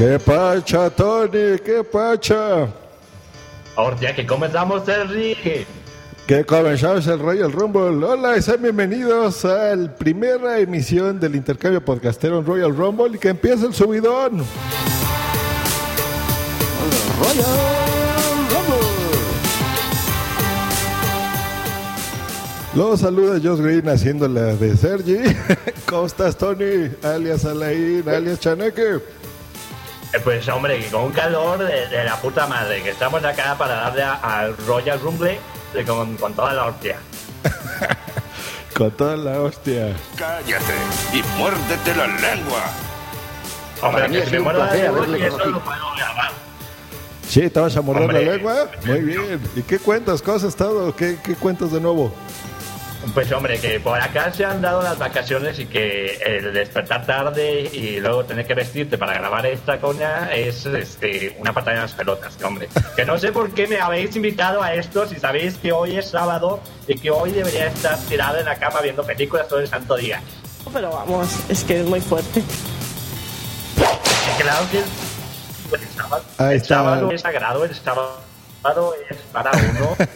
¿Qué pacha, Tony? ¿Qué pacha? Hostia, que comenzamos el ring. Que comenzamos el Royal Rumble. Hola y sean bienvenidos a la primera emisión del intercambio podcastero en Royal Rumble y que empiece el subidón. Royal Rumble. Los saluda Josh Green haciendo la de Sergi. ¿Cómo estás, Tony? Alias Alain, alias Chaneque. Eh, Pues hombre, que con un calor de, de la puta madre, que estamos acá para darle a- al Royal Rumble de con, con toda la hostia. Con toda la hostia. Cállate y muérdete la lengua. Hombre, que sido me muero la lengua, haberle y eso conocido. lo puedo grabar. Sí, ¿te vas a morder Hombre. la lengua? Muy bien. ¿Y qué cuentas? ¿Cómo has estado? ¿Qué, qué cuentas de nuevo? Pues hombre, que por acá se han dado las vacaciones y que el despertar tarde y luego tener que vestirte para grabar esta coña es este, una patada en las pelotas, que, hombre. Que no sé por qué me habéis invitado a esto si sabéis que hoy es sábado y que hoy debería estar tirado en la cama viendo películas todo el santo día. Pero vamos, es que es muy fuerte. Claro que el sábado, Ahí el sábado es sagrado, el sábado es para uno.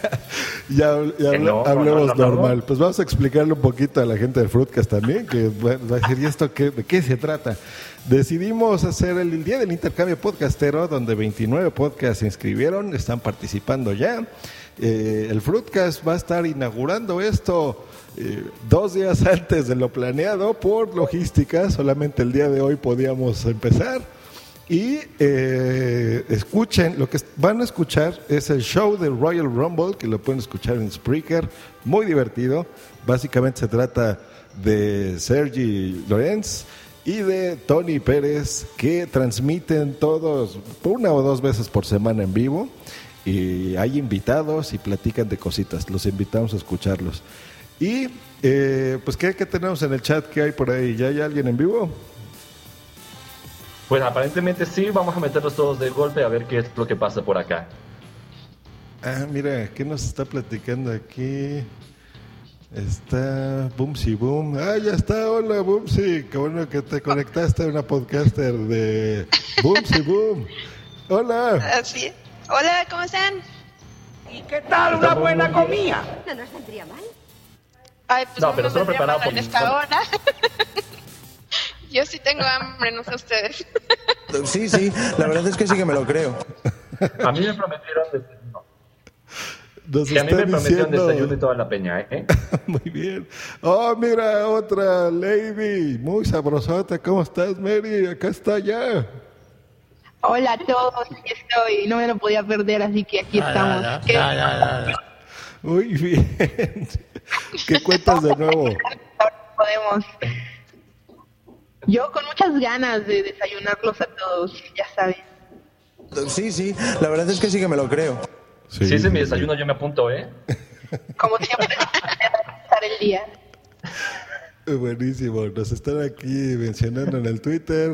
Ya, ya no, hablemos no, no, no, normal. no. Pues vamos a explicarle un poquito a la gente del Fruitcast también, que bueno, va a decir, ¿y esto qué, de qué se trata? Decidimos hacer el, día del intercambio podcastero, donde 29 podcasts se inscribieron, están participando ya. Eh, el Fruitcast va a estar inaugurando esto eh, dos días antes de lo planeado por logística. Solamente el día de hoy podíamos empezar. Y eh, escuchen, lo que van a escuchar es el show del Royal Rumble, que lo pueden escuchar en Spreaker, muy divertido. Básicamente se trata de Sergi Lorenz y de Tony Pérez, que transmiten todos, una o dos veces por semana en vivo. Y hay invitados y platican de cositas. Los invitamos a escucharlos. Y, eh, pues, ¿qué, ¿qué tenemos en el chat? ¿Qué hay por ahí? ¿Ya hay alguien en vivo? Pues aparentemente sí, vamos a meterlos todos de golpe a ver qué es lo que pasa por acá. Ah, mira, ¿qué nos está platicando aquí? Está Boomsy Boom. Ah, ya está, hola Boomsy. Qué bueno que te conectaste a una podcaster de Boomsy Boom. Hola. Así es. Hola, ¿cómo están? una buena comida? No nos vendría mal. Ay, pues No, no, pero solo preparado mal por en esta hora. Yo sí tengo hambre, no sé ustedes. Sí, sí, la verdad es que sí que me lo creo. A mí me prometieron desayuno. Nos Que a mí me prometieron desayuno y diciendo. toda la peña, ¿eh? Muy bien. Oh, mira, otra lady. Muy sabrosota. ¿Cómo estás, Mary? Acá está ya. Hola a todos, aquí estoy. No me lo podía perder, así que aquí estamos. ¿Qué- Muy bien. ¿Qué cuentas de nuevo? Podemos. Yo con muchas ganas de desayunarlos a todos, ya saben. Sí, sí, la verdad es que sí que me lo creo. Si ese es mi desayuno, yo me apunto, ¿eh? Como siempre, empezar el día. Buenísimo. Nos están aquí mencionando en el Twitter.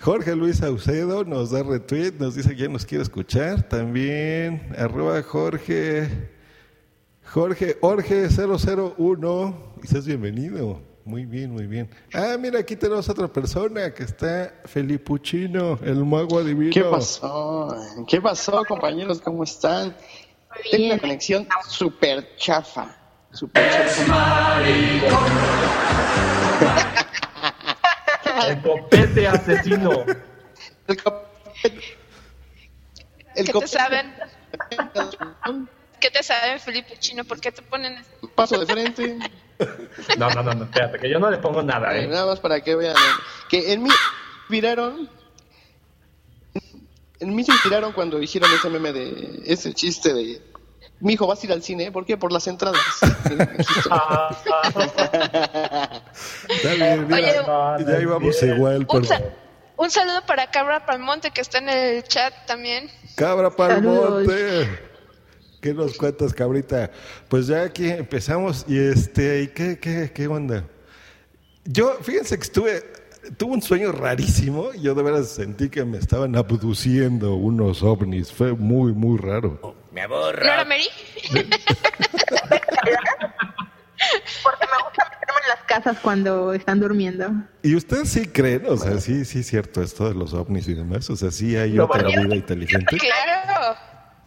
Jorge Luis Saucedo nos da retweet, nos dice que ya nos quiere escuchar. También, arroba Jorge, Jorge, Jorge 001. Y seas bienvenido. Muy bien, muy bien. Ah, mira, aquí tenemos otra persona que está Felipuchino, el mago adivino. ¿Qué pasó? ¿Qué pasó, compañeros? ¿Cómo están? Tengo una conexión súper chafa. Súper chafa. El copete asesino. El copete. El ¿Qué te copete. saben? ¿Qué te saben, Felipe Chino? ¿Por qué te ponen eso? Paso de frente. No, no, no, no, espérate, que yo no le pongo nada, ¿eh? Nada más para que vean. Que en mí inspiraron. En mí se inspiraron cuando hicieron ese meme de. Ese chiste de. Mi hijo, vas a ir al cine. ¿Por qué? Por las entradas. Está bien, mira, Oye, ya íbamos igual, sa- un saludo para Cabra Palmonte, que está en el chat también. Cabra Palmonte. ¿Qué nos cuentas, cabrita? Pues ya aquí empezamos y este, ¿y qué, qué, qué onda? Yo, fíjense que estuve, tuve un sueño rarísimo. Yo de veras sentí que me estaban abduciendo unos ovnis. Fue muy, muy raro. Me ¿No aborro. era Mary? Porque me gusta meterme en las casas cuando están durmiendo. ¿Y ustedes sí creen? O sea, sí, sí es cierto esto de los ovnis y demás. O sea, sí hay No, otra vida inteligente. Claro.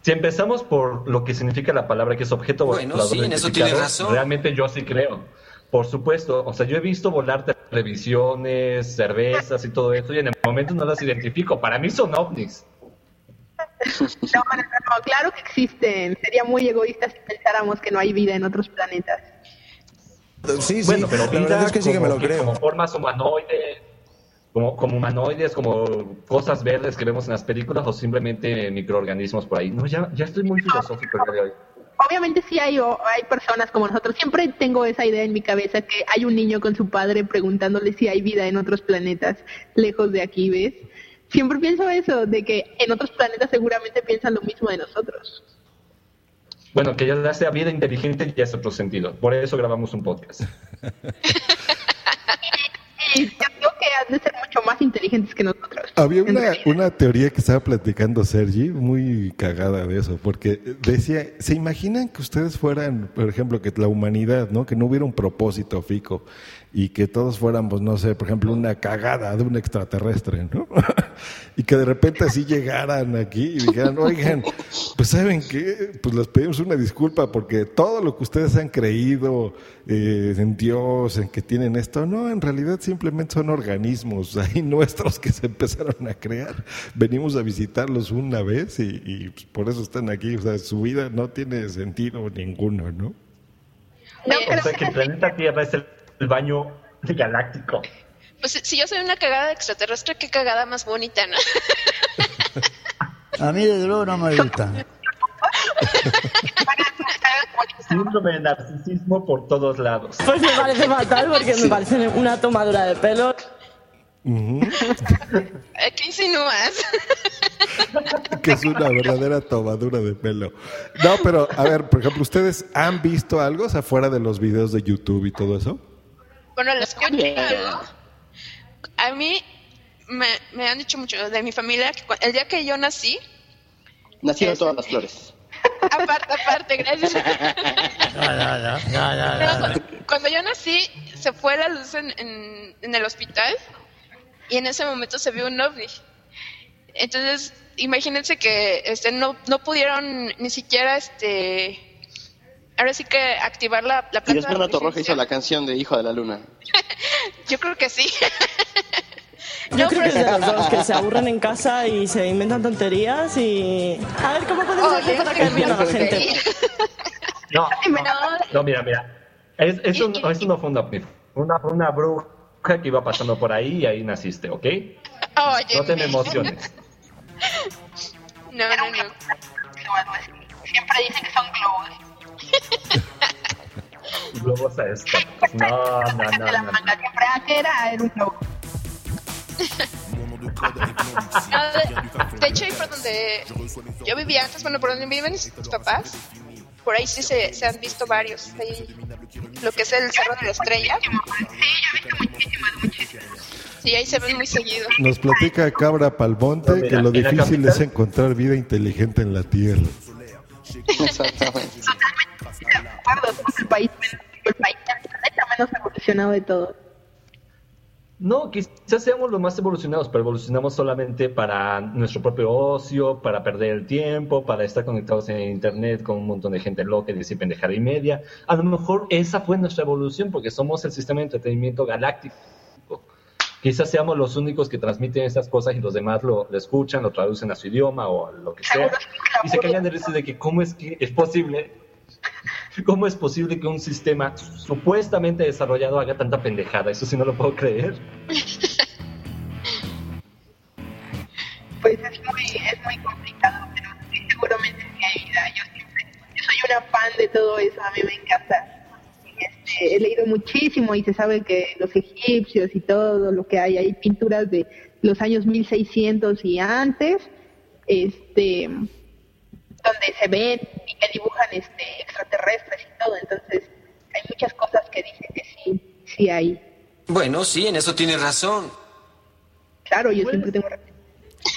Si empezamos por lo que significa la palabra que es objeto Bueno, volador sí, en eso tienes razón. Realmente yo sí creo. Por supuesto, o sea, yo he visto volar televisiones, cervezas y todo eso y en el momento no las identifico. Para mí son ovnis. No, no, no, claro que existen. Sería muy egoísta si pensáramos que no hay vida en otros planetas. Sí, sí, Bueno, pero la verdad es que sí que me lo creo. Como formas humanoides, como, como humanoides, como cosas verdes que vemos en las películas o simplemente microorganismos por ahí. No, ya, ya estoy muy filosófico el día de hoy. Obviamente sí hay, o- hay personas como nosotros. Siempre tengo esa idea en mi cabeza que hay un niño con su padre preguntándole si hay vida en otros planetas lejos de aquí, ¿ves? Siempre pienso eso, de que en otros planetas seguramente piensan lo mismo de nosotros. Bueno, que ya sea vida inteligente ya es otro sentido. Por eso grabamos un podcast. Yo creo que han de ser mucho más inteligentes que nosotros. Había una, una teoría que estaba platicando Sergi, muy cagada de eso, porque decía, ¿se imaginan que ustedes fueran, por ejemplo, que la humanidad, ¿no? Que no hubiera un propósito fijo y que todos fuéramos, no sé, por ejemplo, una cagada de un extraterrestre, ¿no? y que de repente así llegaran aquí y dijeran, oigan, pues ¿saben qué? Pues les pedimos una disculpa porque todo lo que ustedes han creído eh, en Dios, en que tienen esto, no, en realidad simplemente son organismos ahí nuestros que se empezaron a crear. Venimos a visitarlos una vez y, y, pues, por eso están aquí. O sea, su vida no tiene sentido ninguno, ¿no? No, O sea, que el planeta Tierra es el, el baño galáctico. Pues si- yo soy una cagada extraterrestre, qué cagada más bonita, ¿no? A mí desde luego no me gusta. Síndrome de narcisismo por todos lados. Pues me parece fatal porque me parece una tomadura de pelo. Ujú. Eh, ¿Qué insinúas? que es una verdadera tomadura de pelo. No, pero a ver, por ejemplo, ¿ustedes han visto algo o sea, fuera de los videos de YouTube y todo eso? Bueno, lo escucho. A mí me, me han dicho mucho de mi familia que el día que yo nací, Nacieron todas las flores. aparte, aparte, gracias. No, no, no, cuando yo nací, se fue la luz en, en, en el hospital y en ese momento se vio un ovni. Entonces, imagínense que este, no, no pudieron ni siquiera, este, ahora sí que activar la, la Y planta después de Nato Roja hizo la canción de Hijo de la Luna. Yo creo que sí. Yo No, creo que es de los dos, que se aburren en casa y se inventan tonterías y... A ver, ¿cómo podemos Oye, hacer para caer bien a la gente? No, No. no, mira, mira. Es, eso no fue una. Fue una, una bruja que iba pasando por ahí y ahí naciste, ¿ok? Oye, No te me emociones. No, no, no. Siempre dicen que son globos. globos aerostáticos. No, no, no, no. ah, que era, era un globo. De, hecho, ahí por donde yo vivía antes, bueno, por donde viven mis papás, por ahí sí se, se han visto varios. Ahí, lo que es el Cerro de la Estrella. Sí, ahí se ven muy seguido. Nos platica Cabra Palmonte No, mira, que lo difícil es encontrar vida inteligente en la Tierra. Exactamente. De acuerdo, somos el país menos, menos evolucionado de todos. No, quizás seamos los más evolucionados, pero evolucionamos solamente para nuestro propio ocio, para perder el tiempo, para estar conectados en internet con un montón de gente loca y decir pendejada y media. A lo mejor esa fue nuestra evolución porque somos el sistema de entretenimiento galáctico. Quizás seamos los únicos que transmiten estas cosas y los demás lo, lo escuchan, lo traducen a su idioma o lo que sea. Y se callan de risa de que cómo es que es posible, cómo es posible que un sistema supuestamente desarrollado haga tanta pendejada. Eso sí no lo puedo creer. Pues es muy, es muy complicado, pero sí, seguramente sí hay vida. Yo siempre, yo soy una fan de todo eso, a mí me encanta. He leído muchísimo y se sabe que los egipcios y todo lo que hay, hay pinturas de los años 1600 y antes, este, donde se ven y que dibujan este, extraterrestres y todo. Entonces, hay muchas cosas que dicen que sí, sí hay. Bueno, sí, en eso tienes razón. Claro, yo siempre tengo razón.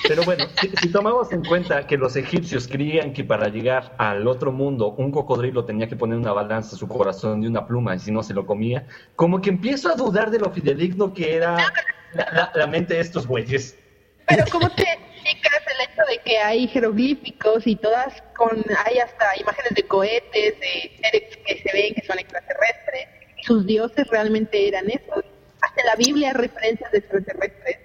Pero bueno, si, si tomamos en cuenta que los egipcios creían que para llegar al otro mundo un cocodrilo tenía que poner una balanza su corazón de una pluma y si no se lo comía, como que empiezo a dudar de lo fidedigno que era la, la- la mente de estos güeyes. Pero ¿cómo te explicas el hecho de que hay jeroglíficos y todas con, hay hasta imágenes de cohetes, de seres que se ven que son extraterrestres? Y sus dioses realmente eran esos. Hasta la Biblia hay referencias de extraterrestres.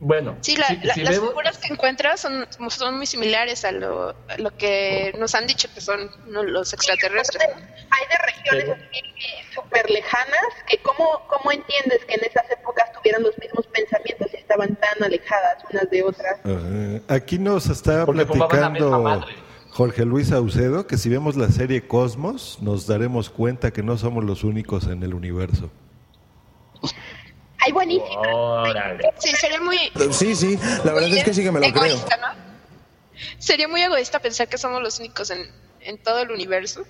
Bueno, Sí, la- si- la- si las vemos- figuras que encuentras son, son muy similares a lo, a lo que nos han dicho que son ¿no? los extraterrestres. Hay de regiones así súper lejanas que ¿cómo, ¿cómo entiendes que en esas épocas tuvieran los mismos pensamientos y estaban tan alejadas unas de otras? Ajá. Aquí nos está Porque platicando. Jorge Luis Saucedo que si vemos la serie Cosmos nos daremos cuenta que no somos los únicos en el universo. Hay buenísimas. Órale. Sí, sería muy... Sí, sí, la verdad es que sí que me lo creo. egoísta, ¿no? Sería muy egoísta pensar que somos los únicos en, en todo el universo.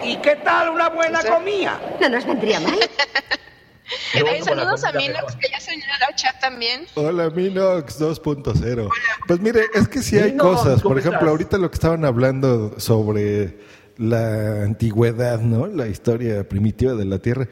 ¿Y qué tal una buena comida? No nos vendría mal. Ay, saludos a Minox, mejor. que ya se unió al chat también. Hola Minox 2.0. Pues mire, es que sí hay Minox, cosas. ¿cómo Por ejemplo, estás? ahorita lo que estaban hablando sobre la antigüedad, ¿no? La historia primitiva de la Tierra.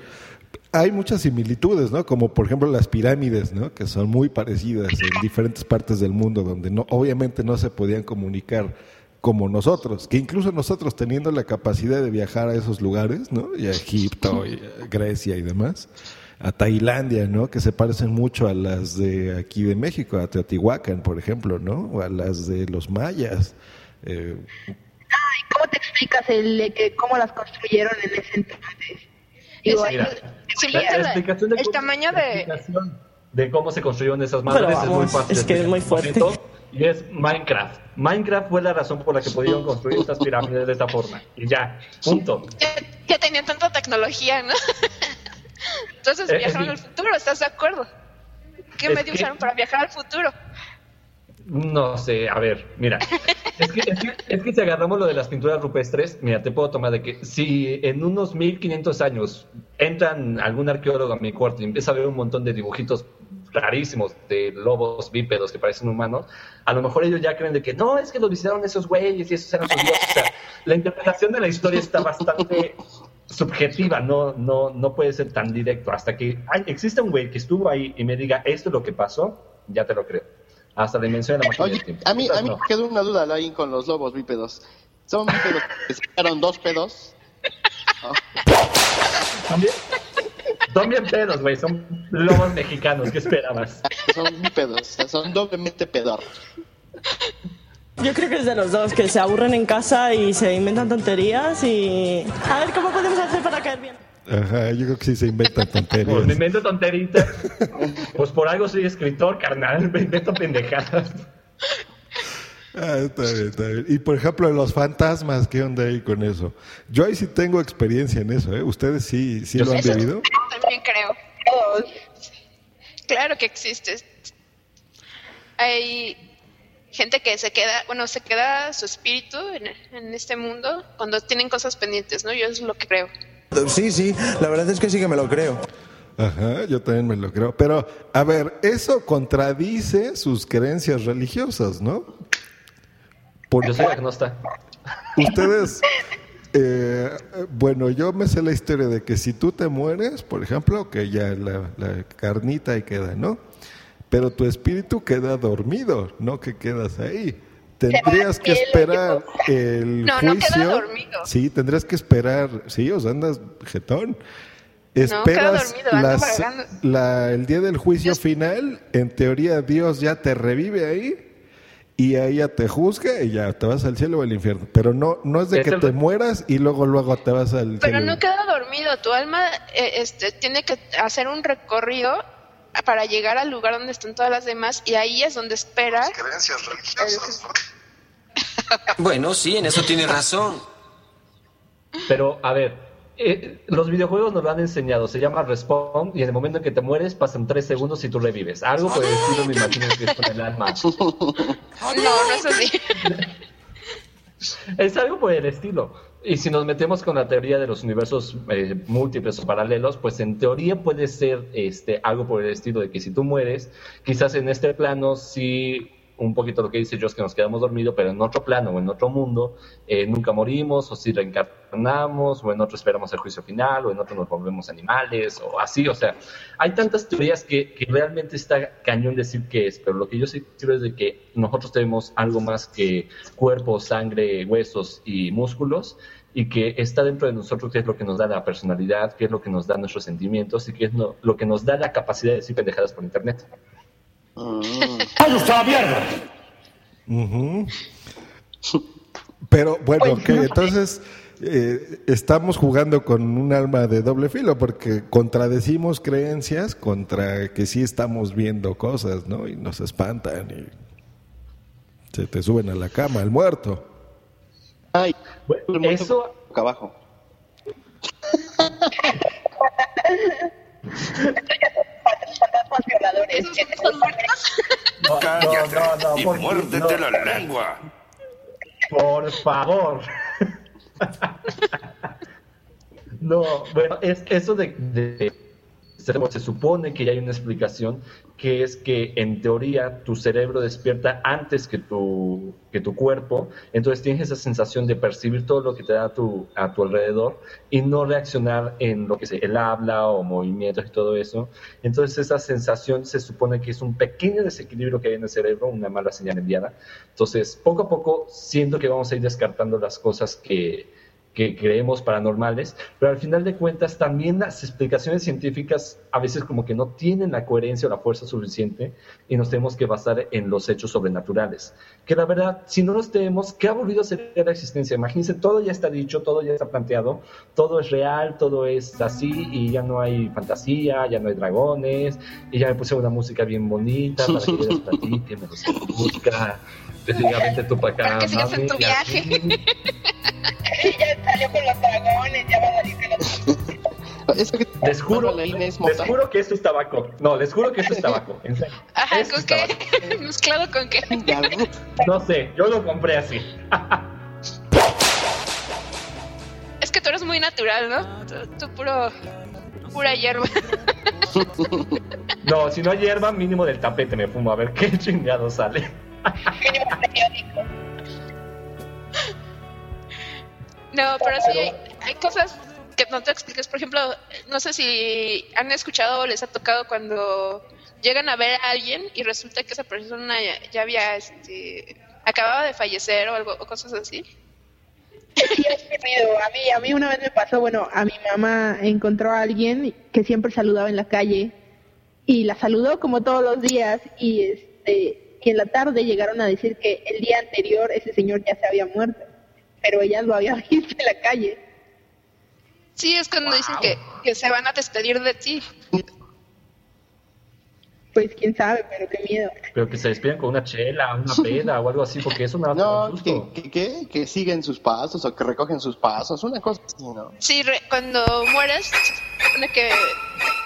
Hay muchas similitudes, ¿no? Como por ejemplo las pirámides, ¿no? Que son muy parecidas en diferentes partes del mundo donde no, obviamente no se podían comunicar como nosotros, que incluso nosotros teniendo la capacidad de viajar a esos lugares, ¿no? Y a Egipto, y a Grecia y demás, a Tailandia, ¿no? Que se parecen mucho a las de aquí de México, a Teotihuacán, por ejemplo, ¿no? O a las de los mayas. Eh, Ay, ¿cómo te explicas el de que cómo las construyeron en ese entonces? Digo, hay- La la- explicación de el cómo- tamaño la de... explicación de cómo se construyeron esas madres es muy fácil. es que es muy explicar. fuerte. Y es Minecraft. Minecraft fue la razón por la que pudieron construir estas pirámides de esta forma. Y ya, punto. que, tenían tanta tecnología, ¿no? Entonces Eh, viajaron eh, al futuro, ¿estás de acuerdo? ¿Qué medio que- usaron para viajar al futuro? No sé, a ver, mira. Es que, es, que, es que si agarramos lo de las pinturas rupestres, mira, te puedo tomar de que si en unos 1500 años entran algún arqueólogo a mi cuarto y empieza a ver un montón de dibujitos rarísimos de lobos bípedos que parecen humanos, a lo mejor ellos ya creen de que no, es que los visitaron esos güeyes y esos eran sus dioses. O sea, la interpretación de la historia está bastante subjetiva, no, no, no puede ser tan directo. Hasta que ay, existe un güey que estuvo ahí y me diga esto es lo que pasó, ya te lo creo. Hasta la dimensión de la máquina Oye, del tiempo. a mí, a mí No. me quedó una duda ahí con los lobos bípedos. ¿Son bípedos que sacaron dos pedos? También, son bien pedos, güey. Son lobos mexicanos. ¿Qué esperabas? Son bípedos, son doblemente pedorros. Yo creo que es de los dos, que se aburren en casa y se inventan tonterías y... A ver, ¿cómo podemos hacer para caer bien? Ajá, yo creo que sí se inventan Pues me tonterías. invento tonteritas. Pues por algo soy escritor, carnal. Me invento pendejadas. Ah, está bien, está bien. Y por ejemplo, los fantasmas, ¿qué onda ahí con eso? Yo ahí sí tengo experiencia en eso, ¿eh? ¿Ustedes sí, sí lo han Eso vivido? También creo. Claro que existe. Hay gente que se queda, bueno, se queda su espíritu en, en este mundo cuando tienen cosas pendientes, ¿no? Yo es lo que creo. Sí, sí, la verdad es que sí que me lo creo. Ajá, yo también me lo creo. Pero, a ver, eso contradice sus creencias religiosas, ¿no? Por- Yo soy agnóstico. Ustedes, eh, bueno, yo me sé la historia de que si tú te mueres, por ejemplo, que ya la, la carnita ahí queda, ¿no? Pero tu espíritu queda dormido, no que quedas ahí. Tendrías que esperar el No, no juicio. queda dormido. Sí, tendrías que esperar, sí, o sea, andas jetón. Esperas dormido, las- la- el día del juicio final, en teoría Dios ya te revive ahí y ahí ya te juzga y ya te vas al cielo o al infierno. Pero no, no es de que te mueras y luego luego te vas al Pero cielo. no queda dormido, tu alma eh, este, tiene que hacer un recorrido para llegar al lugar donde están todas las demás y ahí es donde espera. Creencias religiosas. Bueno, sí, en eso tiene razón. Pero, a ver, eh, los videojuegos nos lo han enseñado. Se llama Respawn y en el momento en que te mueres pasan tres segundos y tú revives. Algo por el estilo me imagino que es con el alma. No, no es así. Es algo por el estilo. Y si nos metemos con la teoría de los universos eh, múltiples o paralelos, pues en teoría puede ser este, algo por el estilo de que si tú mueres, quizás en este plano sí, un poquito lo que dice Josh, que nos quedamos dormidos, pero en otro plano o en otro mundo eh, nunca morimos, o si reencarnamos, o en otro esperamos el juicio final, o en otro nos volvemos animales, o así. O sea, hay tantas teorías que, que realmente está cañón decir qué es, pero lo que yo sí creo es de que nosotros tenemos algo más que cuerpo, sangre, huesos y músculos, y que está dentro de nosotros, que es lo que nos da la personalidad, que es lo que nos da nuestros sentimientos, y que es lo que nos da la capacidad de decir pendejadas por internet. Ujú. Pero bueno, Pues, ok, no sé. entonces eh, estamos jugando con un alma de doble filo porque contradecimos creencias contra que sí estamos viendo cosas, ¿no? Y nos espantan y se te suben a la cama el muerto. Ay, eso boca abajo. Violadores. Cállate no, no, y por- muérdete no. la lengua. Por favor. No, bueno, es eso de, de- se, supone que ya hay una explicación que es que en teoría tu cerebro despierta antes que tu, que tu cuerpo, entonces tienes esa sensación de percibir todo lo que te da a tu, a tu alrededor y no reaccionar en lo que es el habla o movimientos y todo eso. Entonces esa sensación se supone que es un pequeño desequilibrio que hay en el cerebro, una mala señal enviada. Entonces poco a poco siento que vamos a ir descartando las cosas que, que creemos paranormales, pero al final de cuentas también las explicaciones científicas a veces como que no tienen la coherencia o la fuerza suficiente y nos tenemos que basar en los hechos sobrenaturales. Que la verdad, si no los tenemos, ¿qué aburrido sería la existencia? Imagínense, todo ya está dicho, todo ya está planteado, todo es real, todo es así y ya no hay fantasía, ya no hay dragones y ya me puse una música bien bonita para que les platique, me música, específicamente tú para acá. Para que sigas en tu viaje. ya salió con los dragones, ya va a salir con los Les juro, les juro que esto es tabaco. No, les juro que esto es tabaco. En serio. Ajá, Esto ¿con es qué? tabaco. ¿Mezclado con qué? No sé, yo lo compré así. Es que tú eres muy natural, ¿no? Tú, tú puro... Pura hierba. No, si no hay hierba, mínimo del tapete me fumo. A ver qué chingado sale. No, pero sí hay, cosas que no te explicas. Por ejemplo, no sé si han escuchado o les ha tocado cuando llegan a ver a alguien y resulta que esa persona ya, había, este, acababa de fallecer o algo, o cosas así. A mí, a mí una vez me pasó, bueno, a mi mamá encontró a alguien que siempre saludaba en la calle y la saludó como todos los días y este y en la tarde llegaron a decir que el día anterior ese señor ya se había muerto, pero ella lo había visto en la calle. Sí, es cuando dicen que, que se van a despedir de ti. Pues quién sabe, pero qué miedo. Pero que se despiden con una chela, una peda o algo así, porque eso me va a No, que, que, que- que siguen sus pasos o que recogen sus pasos, una cosa así, ¿no? Sí, re- cuando mueres, se supone que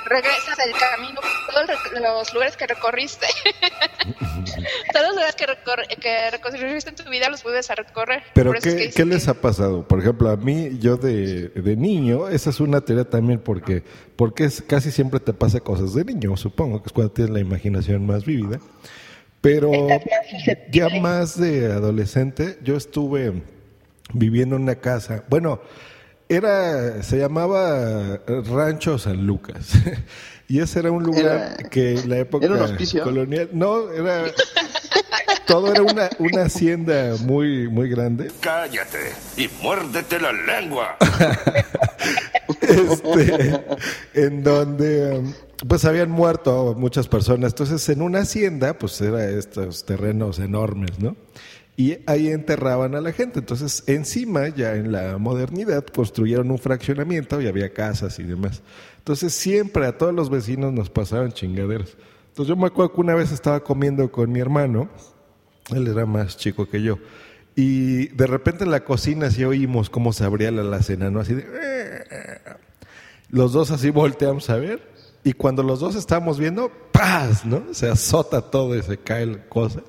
regresas al camino, todos los- lugares que recorriste. todos los lugares que, recor- que recorriste en tu vida los vuelves a recorrer. Pero es ¿qué, que qué les ha pasado? Por ejemplo, a mí, yo de, de niño, esa es una teoría también porque, porque es, casi siempre te pasa cosas de niño, supongo que es cuando tienes la imaginación más vívida. Pero ya más de adolescente, yo estuve viviendo en una casa, bueno, era, se llamaba Rancho San Lucas. Y ese era un lugar Era- que en la época ¿era un hospicio? colonial, no, era todo era una, una hacienda muy muy grande Cállate y muérdete la lengua. este, en donde um, pues habían muerto muchas personas. Entonces, en una hacienda, pues era estos terrenos enormes, ¿no? Y ahí enterraban a la gente. Entonces, encima, ya en la modernidad, construyeron un fraccionamiento y había casas y demás. Entonces, siempre a todos los vecinos nos pasaban chingaderas. Entonces, yo me acuerdo que una vez estaba comiendo con mi hermano, él era más chico que yo, y de repente en la cocina sí oímos cómo se abría la alacena, ¿no? Así de... Los dos así volteamos a ver y cuando los dos estábamos viendo, ¡paz! ¿no? Se azota todo y se caen cosas.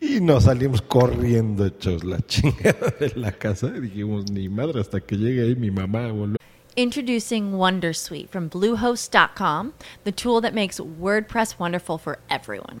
Y nos salimos corriendo hechos la chingada de la casa. Y dijimos, ni madre, hasta que llegue ahí mi mamá. boludo. Introducing Wondersuite from Bluehost.com, the tool that makes WordPress wonderful for everyone.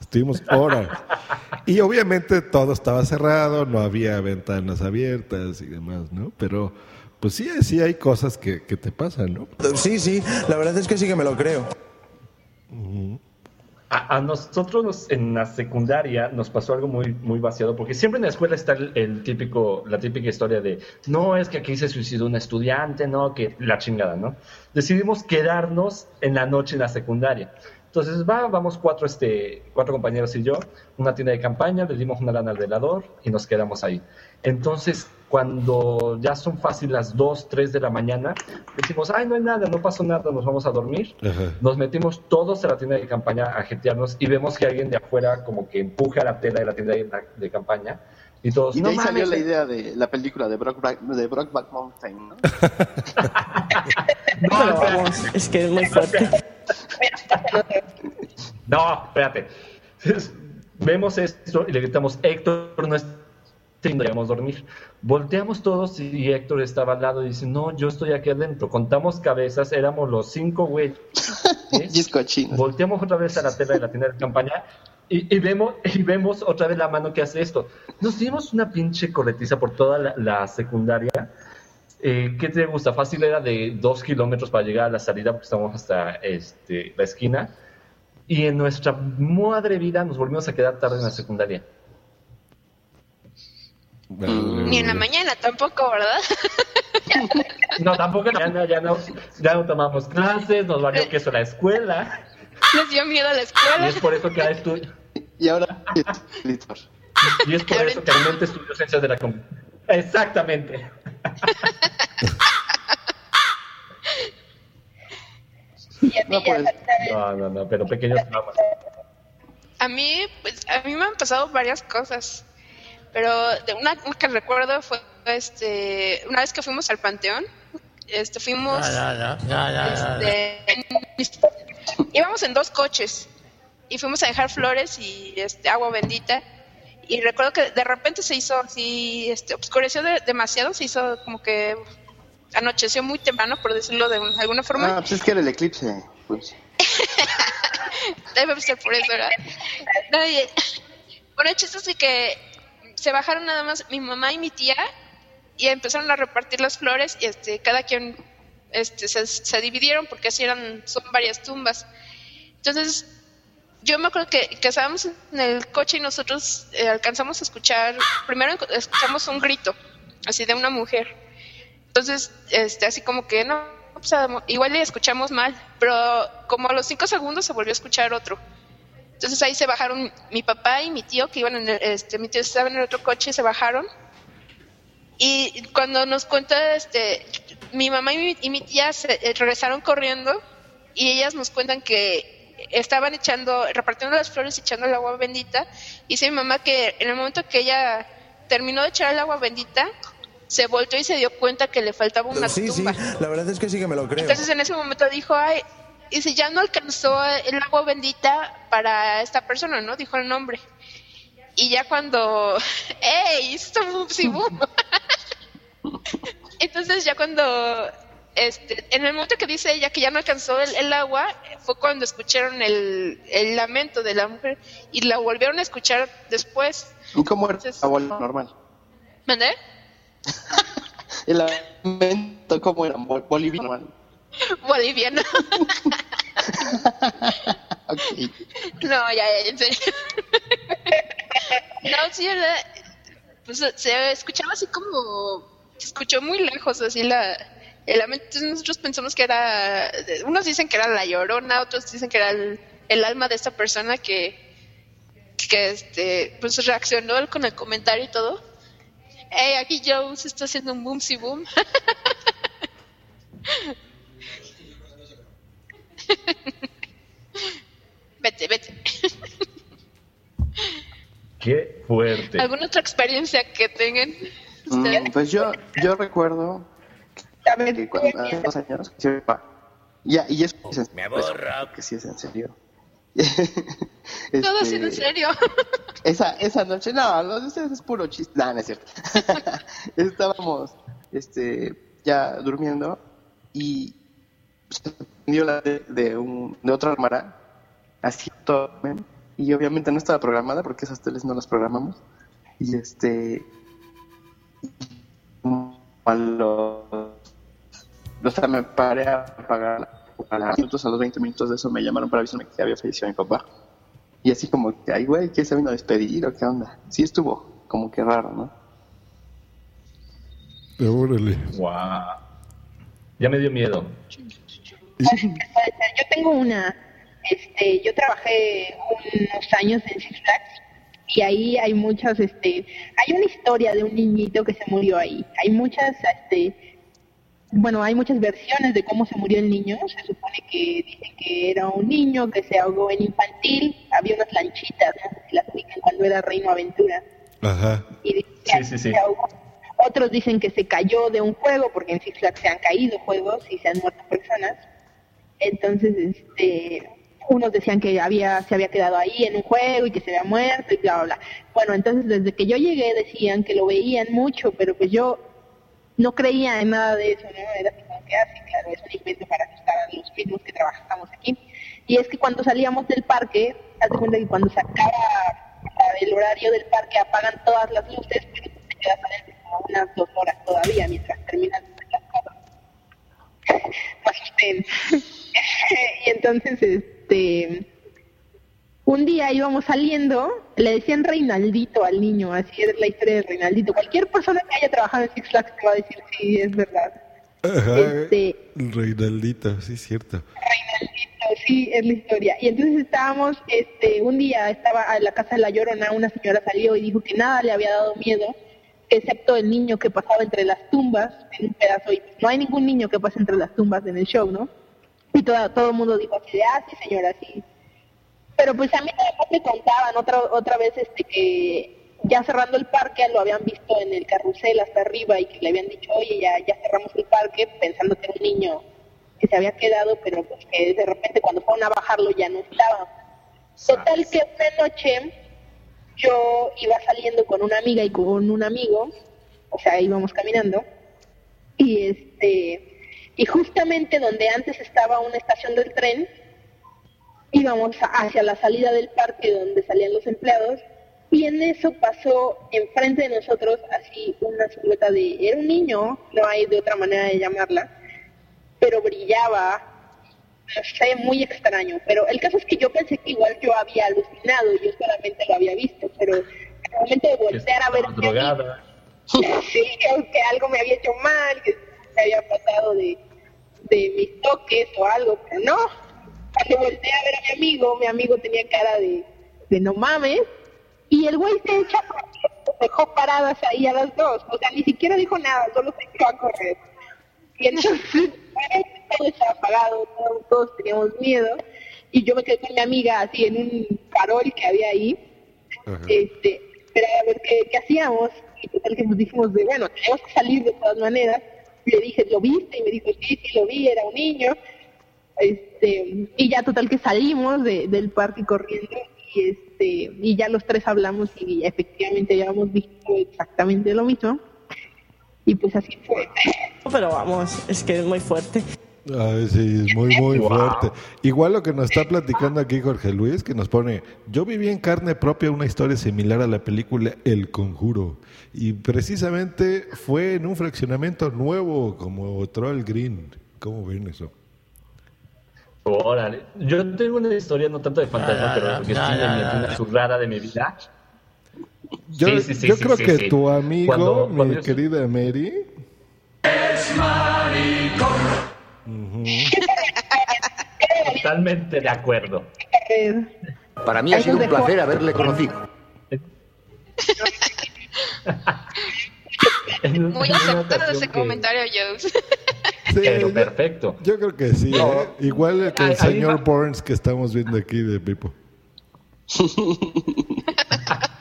Estuvimos horas. Y obviamente todo estaba cerrado, no había ventanas abiertas y demás, ¿no? Pero pues sí, sí hay cosas que, que te pasan, ¿no? Sí, sí, la verdad es que sí que me lo creo. A, a nosotros nos- en la secundaria nos pasó algo muy, muy vaciado, porque siempre en la escuela está el, el típico, la típica historia de, no, es que aquí se suicidó un estudiante, no, que la chingada, ¿no? Decidimos quedarnos en la noche en la secundaria. Entonces, va, vamos cuatro, este, cuatro compañeros y yo, una tienda de campaña, le dimos una lana al velador y nos quedamos ahí. Entonces, cuando ya son fácil las 2, 3 de la mañana, decimos, ay, no hay nada, no pasó nada, nos vamos a dormir. Ajá. Nos metimos todos a la tienda de campaña a jetearnos y vemos que alguien de afuera como que empuja la tela de la tienda de, de campaña y todos, Y de no ahí salió la idea de la película de Brockback, de Brockback Mountain, ¿no? Vamos, es que es muy fuerte. No, espérate. Vemos esto y le gritamos, Héctor, no es deberíamos dormir. Volteamos todos y Héctor estaba al lado y dice, no, yo estoy aquí adentro. Contamos cabezas, éramos los cinco güeyes. Volteamos otra vez a la tela de la tienda de campaña y, y vemos, y vemos otra vez la mano que hace esto. Nos dimos una pinche corretiza por toda la, la secundaria. Eh, ¿Qué te gusta? Fácil era de dos kilómetros para llegar a la salida porque estábamos hasta este, la esquina. Y en nuestra madre vida nos volvimos a quedar tarde en la secundaria. Ni en la mañana tampoco, ¿verdad? No, tampoco ya no, ya no, ya no tomamos clases, nos valió que eso la escuela. Les dio miedo a la Y escuela. es por eso que ahora estudio. Y ahora. Y es por eso que realmente estudio ciencias de la com- Exactamente. No, pues, No, no, no, pero pequeños traumas. A mí, pues, a mí me han pasado varias cosas, pero de una, una que recuerdo fue, este, una vez que fuimos al panteón, este, fuimos, este, íbamos en dos coches y fuimos a dejar flores y este, agua bendita. Y recuerdo que de repente se hizo así, este, oscureció de- demasiado, se hizo como que anocheció muy temprano, por decirlo de un- alguna forma. Ah, pues es que era el eclipse. Pues. Debe ser por eso, ¿verdad? Y- bueno, el chiste es que se bajaron nada más mi mamá y mi tía y empezaron a repartir las flores y este, cada quien este, se, se dividieron porque así eran, son varias tumbas. Entonces, yo me acuerdo que, estábamos en el coche y nosotros eh, alcanzamos a escuchar, primero escuchamos un grito, así de una mujer. Entonces, este, así como que no, sea, igual le escuchamos mal, pero como a los cinco segundos se volvió a escuchar otro. Entonces ahí se bajaron mi papá y mi tío, que iban en el, este, mi tío estaba en otro coche, se bajaron. Y cuando nos cuenta, este, mi mamá y mi, y mi tía se, eh, regresaron corriendo y ellas nos cuentan que estaban echando, repartiendo las flores y echando el agua bendita. Y dice mi mamá que en el momento que ella terminó de echar el agua bendita, se volteó y se dio cuenta que le faltaba una Sí, sí, tumba. la verdad es que sí que me lo creo. Entonces en ese momento dijo, ay, y si ya no alcanzó el agua bendita para esta persona, ¿no? Dijo el nombre. Y ya cuando, ¡ey! Esto sí. Entonces ya cuando, este, en el momento que dice ella que ya no alcanzó el, el agua, fue cuando escucharon el, el lamento de la mujer y la volvieron a escuchar después. ¿Y cómo era la bola normal? ¿Mandé? El lamento, ¿cómo era? Bol- Boliviano. Boliviano. Ok. No, ya, ya, en serio. No, sí, ¿verdad? Pues se escuchaba así como. Se escuchó muy lejos, así la. El lamento. Entonces nosotros pensamos que era. Unos dicen que era la llorona, otros dicen que era el, el alma de esta persona que. Que este. Pues reaccionó con el comentario y todo. Hey, aquí Joe se está haciendo un boom, sí, boom. vete, vete. Qué fuerte. ¿Alguna otra experiencia que tengan? Mm, pues yo, yo recuerdo dos años, ya, y es me que sí es en serio. Todo Este, así en serio. Esa, esa noche, no, lo de ustedes es puro chiste. No, no es cierto. Estábamos este, ya durmiendo y se prendió la de, de, un, de otra hermana, así todo, ¿ven? y obviamente no estaba programada porque esas teles no las programamos. Y este. A los. O sea, me paré a pagar a los minutos, a los 20 minutos de eso me llamaron para avisarme que había fallecido mi papá. Y así como que, ay, güey, ¿qué se vino a despedir o qué onda? Sí estuvo como que raro, ¿no? Órale. Guau. Ya me dio miedo. Puede ser. Yo tengo una, este, yo trabajé unos años en Six Flags y ahí hay muchas, este, hay una historia de un niñito que se murió ahí. Hay muchas, este, bueno, hay muchas versiones de cómo se murió el niño. Se supone que dicen que era un niño que se ahogó en infantil. Había unas lanchitas, no sé si las ubican cuando era Reino Aventura. Ajá. Y dicen que Sí, sí, sí. se ahogó. Otros dicen que se cayó de un juego, porque en Six Flags se han caído juegos y se han muerto personas. Entonces, este, unos decían que había, se había quedado ahí en un juego y que se había muerto y bla, bla, bla. Bueno, entonces desde que yo llegué decían que lo veían mucho, pero pues yo no creía en nada de eso, ¿no? Era así como que, ah, claro, es un invento para asustar a los mismos que trabajamos aquí. Y es que cuando salíamos del parque, haz de cuenta que cuando se acaba el horario del parque apagan todas las luces, pero te quedas adentro como unas dos horas todavía mientras terminan las cosas. Me y entonces, este, un día íbamos saliendo, le decían Reinaldito al niño, así es la historia de Reinaldito. Cualquier persona que haya trabajado en Six Flags te va a decir, sí, es verdad. Ajá. Este- Reinaldito, sí, es cierto. Reinaldito, sí, es la historia. Y entonces estábamos, este, un día estaba a la casa de la Llorona, una señora salió y dijo que nada le había dado miedo, excepto el niño que pasaba entre las tumbas en un pedazo. Y no hay ningún niño que pase entre las tumbas en el show, ¿no? Y todo, todo el mundo dijo así de, ah, sí, señora, sí. Pero pues a mí me contaban otra, otra vez este que ya cerrando el parque lo habían visto en el carrusel hasta arriba y que le habían dicho, oye, ya, ya cerramos el parque pensando que era un niño que se había quedado, pero pues que de repente cuando fueron a bajarlo ya no estaba. Total que una noche yo iba saliendo con una amiga y con un amigo, o sea, íbamos caminando, y este y justamente donde antes estaba una estación del tren, íbamos hacia la salida del parque donde salían los empleados, y en eso pasó enfrente de nosotros así una silueta de, era un niño, no hay de otra manera de llamarla, pero brillaba, no sé, muy extraño. Pero el caso es que yo pensé que igual yo había alucinado yo solamente lo había visto, pero el momento de voltear a ver Drogada. sí, que, que algo me había hecho mal, que se había pasado de, de mis toques o algo, pero no. Cuando volteé a ver a mi amigo, mi amigo tenía cara de, de no mames, y el güey se echa a correr, nos dejó paradas ahí a las dos, o sea, ni siquiera dijo nada, solo se echó a correr. Y entonces, todo estaba apagado, todos, todos teníamos miedo, y yo me quedé con mi amiga así en un farol que había ahí, este, pero a ver qué, qué hacíamos, y total que nos dijimos de, bueno, tenemos que salir de todas maneras, y le dije, ¿lo viste? Y me dijo, sí, sí, lo vi, era un niño, este, y ya total que salimos de, del parque corriendo, y este, y ya los tres hablamos y efectivamente habíamos visto exactamente lo mismo, y pues así fue. Pero vamos, es que es muy fuerte. Ay, sí, es muy, muy Wow. fuerte. Igual lo que nos está platicando aquí Jorge Luis, que nos pone, yo viví en carne propia una historia similar a la película El Conjuro. Y precisamente fue en un fraccionamiento nuevo como Troll Green. ¿Cómo ven eso? Órale. Yo tengo una historia no tanto de fantasma, Ah, pero ah, que sí ah, me ah, una zurrada de mi vida. Yo, Sí, sí, sí, yo sí, creo sí, que sí. tu amigo, Cuando- mi cuando yo- querida Mary, Totalmente de acuerdo. Para mí ha sido un placer haberle conocido. Muy aceptado ese comentario, Jones. Pero perfecto. yo creo que sí. No. ¿eh? Igual que el señor. Burns que estamos viendo aquí de Pipo.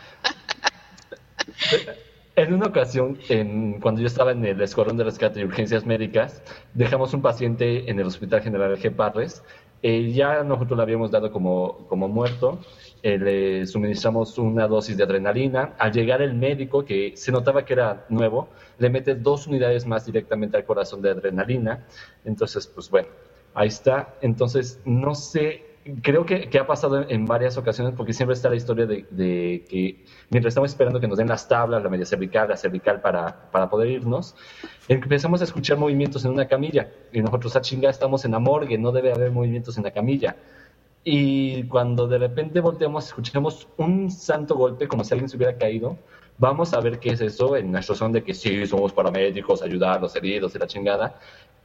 En una ocasión, en, cuando yo estaba en el Escuadrón de Rescate y Urgencias Médicas, dejamos un paciente en el Hospital General G. Parres. Eh, ya nosotros lo habíamos dado como, como muerto. Eh, le suministramos una dosis de adrenalina. Al llegar el médico, que se notaba que era nuevo, le mete dos unidades más directamente al corazón de adrenalina. Entonces, pues bueno, ahí está. Entonces, no sé, creo que, ha pasado en, varias ocasiones porque siempre está la historia de, que mientras estamos esperando que nos den las tablas, la media cervical, la cervical para, para poder irnos, empezamos a escuchar movimientos en una camilla y nosotros a chinga estamos en la morgue, no debe haber movimientos en la camilla. Y cuando de repente volteamos, escuchamos un santo golpe como si alguien se hubiera caído. Vamos a ver qué es eso en nuestro son de que sí, somos paramédicos, ayudar a los heridos y la chingada.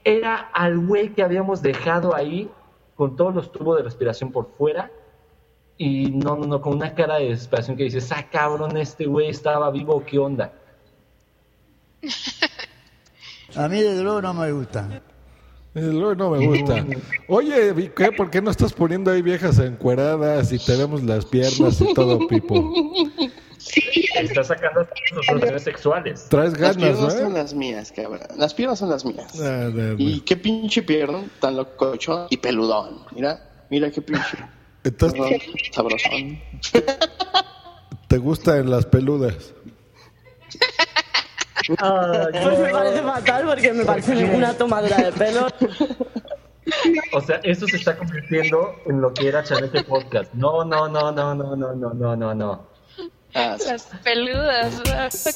Era al güey que habíamos dejado ahí con todos los tubos de respiración por fuera y no, no, no, con una cara de desesperación que dices, ah, cabrón, este güey estaba vivo, ¿qué onda? A mí desde luego no me gusta. No me gusta. Oye, ¿qué? ¿por qué no estás poniendo ahí viejas encueradas y tenemos las piernas y todo, Pipo? Está sacando sus relaciones sexuales. Traes Las ganas, piernas ¿no? son las mías, cabrón. Las piernas son las mías. Ah, no, Y qué pinche pierna tan locochón y peludón. Mira, mira qué pinche. Entonces- Perrón, sabrosón. ¿Te gustan las peludas? Pues me parece fatal porque me parece una tomadura de pelo. O sea, eso se está convirtiendo en lo que era Chanete Podcast. No, no, no, no, no, no, no, no, no, no. Las peludas. ah, Ok.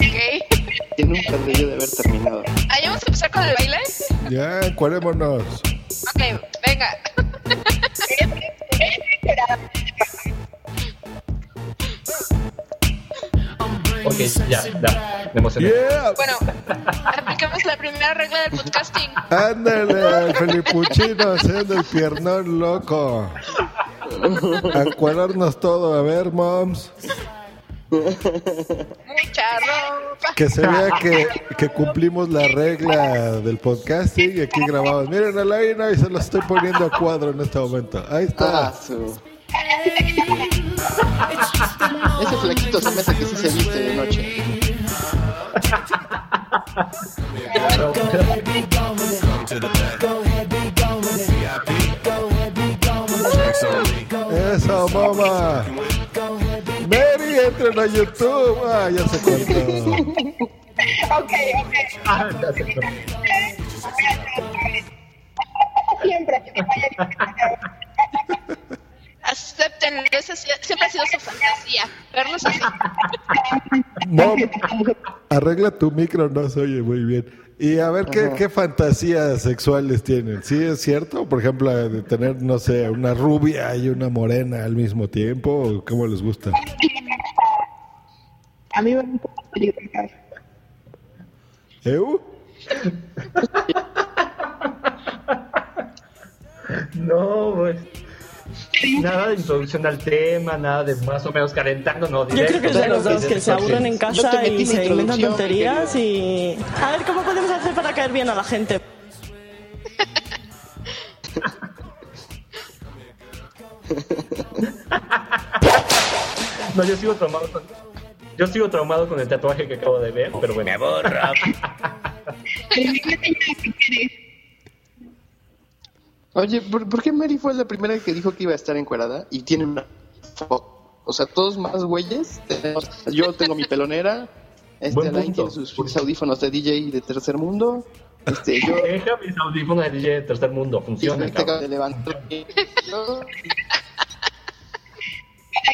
Que nunca debió de haber terminado. ¿Ahí vamos a empezar con el baile? Ya, encuérémonos. Ok, venga. Ok, ya, ya. Me emocioné. Bueno, aplicamos la primera regla del podcasting. Ándale, Felipuchino haciendo el piernón loco. A encuadrarnos todo, a ver, moms. Mucha ropa. Que se vea que, que cumplimos la regla del podcasting y aquí grabamos. Miren a la Ina y se lo estoy poniendo a cuadro en este momento. Ahí está. Ah, su. Ese flaquito se me hace que sí se viste de noche. Eso, Moba. Mary, entren a YouTube. Ah, ya se cortó. Ok, ok. Ah, ya sé. Siempre. Acéptenlo, esa siempre ha sido su fantasía. Vernos así. Arregla tu micro, no se oye muy bien. Y a ver, ¿qué, qué fantasías sexuales tienen? ¿Sí es cierto? Por ejemplo, de tener, no sé, una rubia y una morena al mismo tiempo. ¿o ¿Cómo les gusta? A mí me gusta. ¿Eu? No, pues. Nada de introducción al tema, nada de más o menos calentando, no. Yo creo que es de los dos que se aburren en casa y se inventan tonterías y... A ver, ¿cómo podemos hacer para caer bien a la gente? No, yo sigo traumado con. Yo sigo traumado con el tatuaje que acabo de ver, pero bueno. Me borra. Oye, ¿por, por qué Mary fue la primera que dijo que iba a estar encuerada? Y tiene una foto. O sea, todos más güeyes. tenemos- Yo tengo mi pelonera. Este, Buen Alain punto. tiene sus, sus audífonos de DJ de tercer mundo. Este, yo Deja mis audífonos de DJ de tercer mundo, funciona. te acabo cabrón. de levantar. ¿no?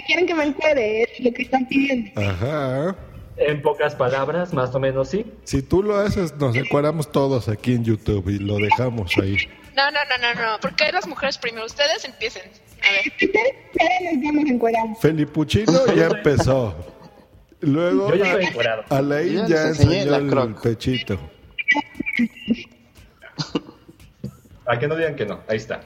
Quieren que me encuere, es lo que están pidiendo. Ajá. En pocas palabras, más o menos sí. Si tú lo haces, nos encuadramos todos aquí en YouTube y lo dejamos ahí. No, no, no, no, no. ¿Por qué las mujeres primero? Ustedes empiecen. A ver. Ustedes nos vamos a encuerar. Felipuchino ya empezó. Luego, Yo ya estoy encuerado. Alain ya enseñó la el croc. pechito. A que no digan que no. Ahí está.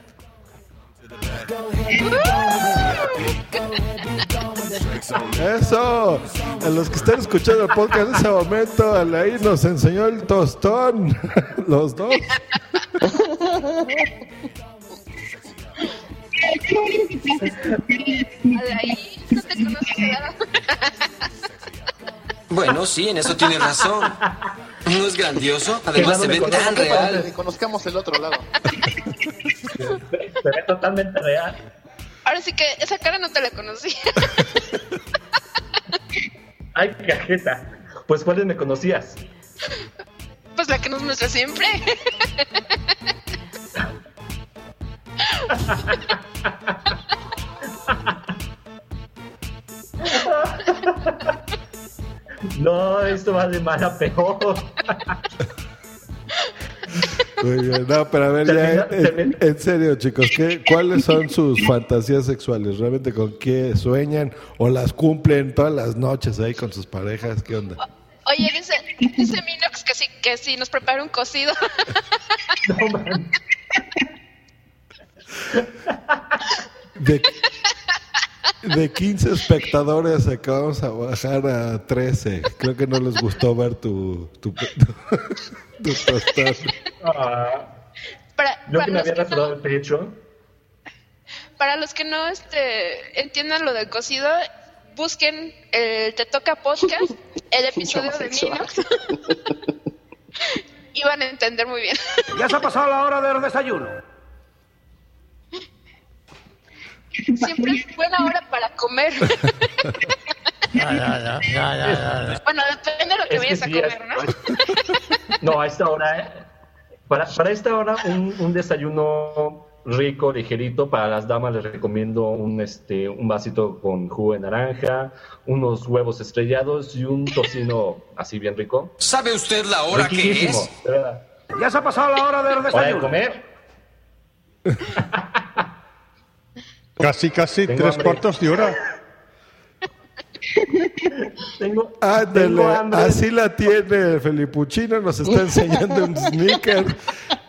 Eso, a los que están escuchando el podcast en ese momento, Alain nos enseñó el tostón, los dos. Ahí no te conoces. Bueno, sí, en eso tiene razón. ¿No es grandioso? Además se ve tan que real. conozcamos el otro lado. Se ve totalmente real. Ahora sí que esa cara no te la conocía. Ay, cajeta. Pues, ¿cuáles me conocías? Pues la que nos muestra siempre. No, esto va de mal a peor. Muy bien, no, pero a ver, ya, en, en serio, chicos, ¿qué, ¿cuáles son sus fantasías sexuales? ¿Realmente con qué sueñan o las cumplen todas las noches ahí con sus parejas? ¿Qué onda? Oye, dice, dice Minox que sí, que sí nos prepara un cocido. No, man. De, de 15 espectadores acabamos a bajar a 13. Creo que no les gustó ver tu, tu, tu, tu tostón. Ah, Para, yo para que me los había que rasurado no, el pecho. para los que no este, entiendan lo del cocido, busquen el Te Toca Podcast, el episodio de. Minox. y van a entender muy bien. Ya se ha pasado la hora del desayuno. Siempre es buena hora para comer. bueno, depende de lo que Es que vayas a comer, ¿no? No, a esta hora, eh, para, para esta hora, un, un desayuno rico, ligerito. Para las damas les recomiendo un, este, un vasito con jugo de naranja, unos huevos estrellados y un tocino así bien rico. ¿Sabe usted la hora que es? Ya se ha pasado la hora del ¿Hora de desayuno. comer? Casi, casi Tengo tres hambre. cuartos de hora. Tengo, Ándale, tengo hambre. así la tiene Felipuchino, nos está enseñando un sneaker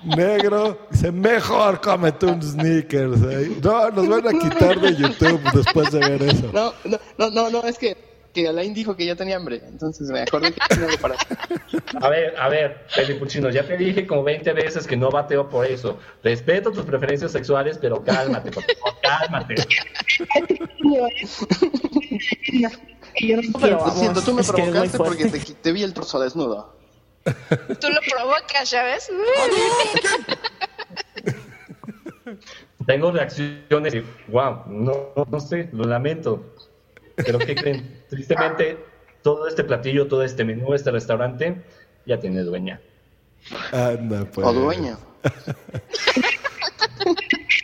negro. Dice, mejor cómete un sneakers. ¿eh? No, nos van a quitar de YouTube después de ver eso. No, no, no, no, no, es que, que Alain dijo que ya tenía hambre. Entonces me acordé que tenía algo para. A ver, a ver, Felipuchino, ya te dije como 20 veces que no bateo por eso. Respeto tus preferencias sexuales, pero cálmate, por favor, cálmate. Yo no Pero vamos, siento, tú me provocaste porque te, te vi el torso desnudo. Tú lo provocas, ¿ya ves? tengo reacciones wow, no, no sé, lo lamento. Pero ¿qué creen? Tristemente, todo este platillo, todo este menú, este restaurante, ya tiene dueña. Anda, pues. O dueño.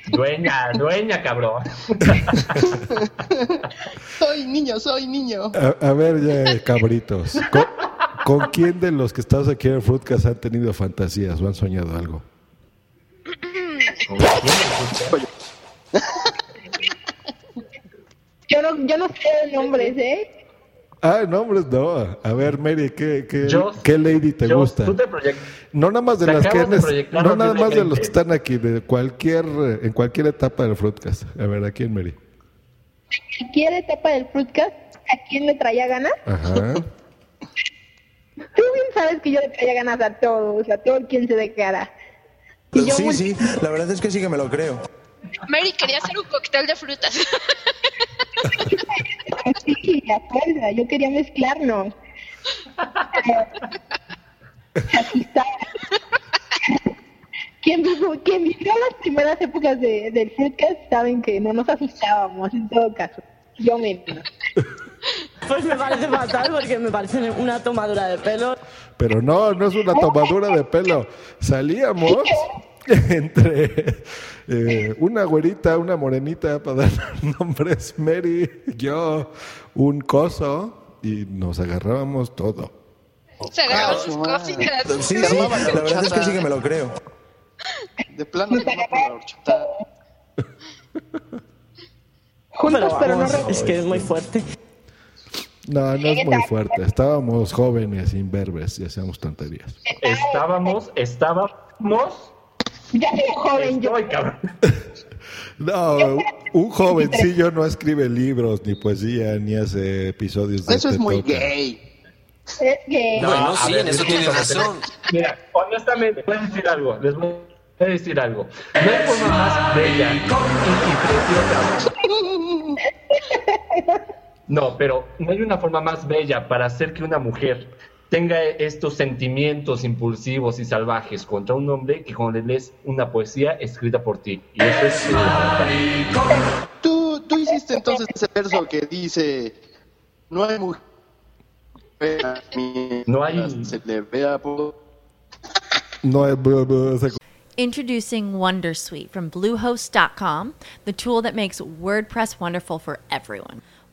Dueña, dueña, cabrón. soy niño, soy niño. A, a ver, ya, cabritos. ¿Con, con quién de los que estás aquí en el Fruitcast han tenido fantasías o han soñado algo? Yo no, yo no sé de nombres, ¿eh? Ah, nombres no. A ver, Mary, ¿qué, qué, Yo- qué lady te yo- gusta? tú te No nada más de te las que de no nada más de los que están aquí, de cualquier, en cualquier etapa del Fruitcast. A ver, ¿a quién, Mary? Cualquier etapa del Fruitcast, ¿a quién le traía ganas? Ajá. Tú bien sabes que yo le traía ganas a todos, a todo quien se declara. Y yo Sí, muy- sí, la verdad es que sí que me lo creo. Mary quería hacer un cóctel de frutas. Sí, a fuerza, yo quería mezclarnos. Se asustaba. Quien, vivió- quien vivió las primeras épocas de, del Fruitcast saben que no nos asustábamos en todo caso. Yo mismo. Pues me parece fatal porque me parece una tomadura de pelo. Pero no, no es una tomadura de pelo. Salíamos entre eh, una güerita, una morenita, para dar nombres, Mary, yo, un coso, y nos agarrábamos todo. Se agarró sus cositas. Sí, sí, la verdad es que sí que me lo creo. De plano, la horchata. Juntos, pero, no es que es muy fuerte. No, no es muy fuerte. Estábamos jóvenes, imberbes, y hacíamos tonterías. Estábamos, estábamos. Ya soy joven yo. Cabrón. No, un jovencillo no escribe libros, ni poesía, ni hace episodios de Eso es muy gay. Es que Bueno, a sí, ver, en eso tiene discúlpame, razón. Mira, honestamente, voy a decir algo. Les voy a decir algo. No hay forma más bella y preciosa. No, pero no hay una forma más bella para hacer que una mujer tenga estos sentimientos impulsivos y salvajes contra un hombre que cuando le lees una poesía escrita por ti. Y eso es... Tú, tú hiciste entonces ese verso que dice: No hay mujer. No hay- Se le vea por. No se- Introducing Wondersuite from Bluehost.com, the tool that makes WordPress wonderful for everyone.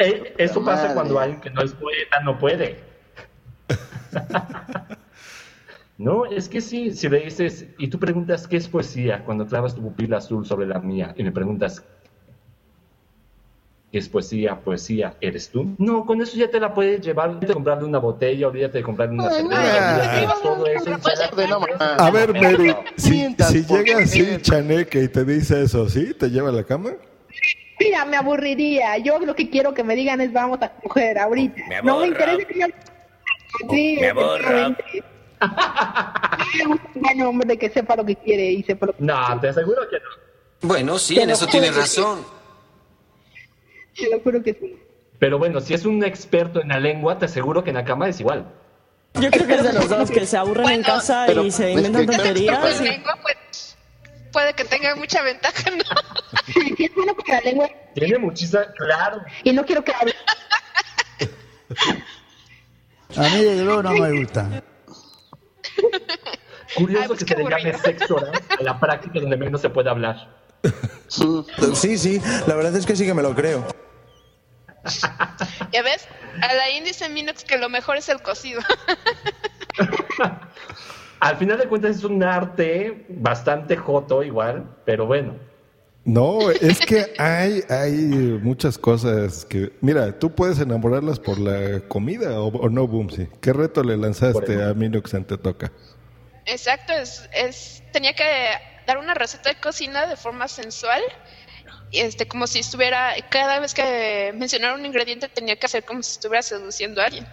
eh, eso pasa Madre. cuando alguien que no es poeta no puede. No, es que sí, si le dices, y tú preguntas qué es poesía cuando clavas tu pupila azul sobre la mía, y me preguntas, ¿qué es poesía? Poesía, ¿eres tú? No, con eso ya te la puedes llevar, olvídate de comprarle una botella, olvídate de comprarle una cerveza, todo eso. A ver, Mary, si, llega así Chaneque y te dice eso, ¿sí? ¿Te lleva a la cama? Mira, me aburriría. Yo lo que quiero que me digan es vamos a coger ahorita. Me no me interesa que me Sí, Me aburro. un hombre que sepa lo que quiere y sepa lo que No, te aseguro que no. Bueno, sí, Te en eso tienes razón. Te lo juro que sí. Pero bueno, si es un experto en la lengua, te aseguro que en la cama es igual. Yo creo que es de los dos, que se aburren en casa pero, y se inventan tonterías. Pues, puede que tenga mucha ventaja, ¿no? Sí, sí, es bueno con la lengua Tiene muchísima, claro. y no quiero que hable. A mí desde luego no me gusta. Curioso que se le llame sexo oral a la práctica donde menos se puede hablar. Sí, sí, la verdad es que sí que me lo creo. Ya ves, Alain dice Minox que lo mejor es el cocido. Al final de cuentas es un arte bastante joto igual, pero bueno. No, es que hay, hay muchas cosas que... Mira, tú puedes enamorarlas por la comida o, o no, Boomsy. ¿Qué reto le lanzaste a Minox en Te Toca? Exacto, es, es tenía que dar una receta de cocina de forma sensual. Y este, como si estuviera, cada vez que mencionara un ingrediente tenía que hacer como si estuviera seduciendo a alguien.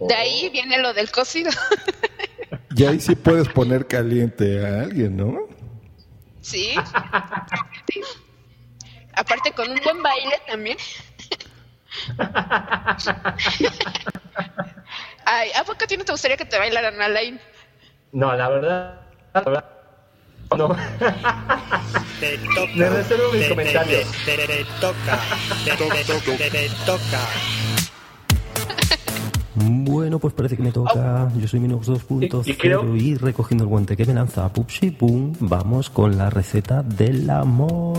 De ahí viene lo del cocido. Y ahí sí puedes poner caliente a alguien, ¿no? sí. Sí. Aparte con un buen baile también. Ay, ¿a poco a ti no te gustaría que te bailaran Alain? No, la verdad, la verdad, no. Te toca. Me reservo mis te- comentarios. Te, te- te toca. Te, te- te- te toca. Bueno, pues parece que me toca. Yo soy Minox 2.0 Y- y, y creo- recogiendo el guante que me lanza Pupsi Boom, vamos con la receta del amor.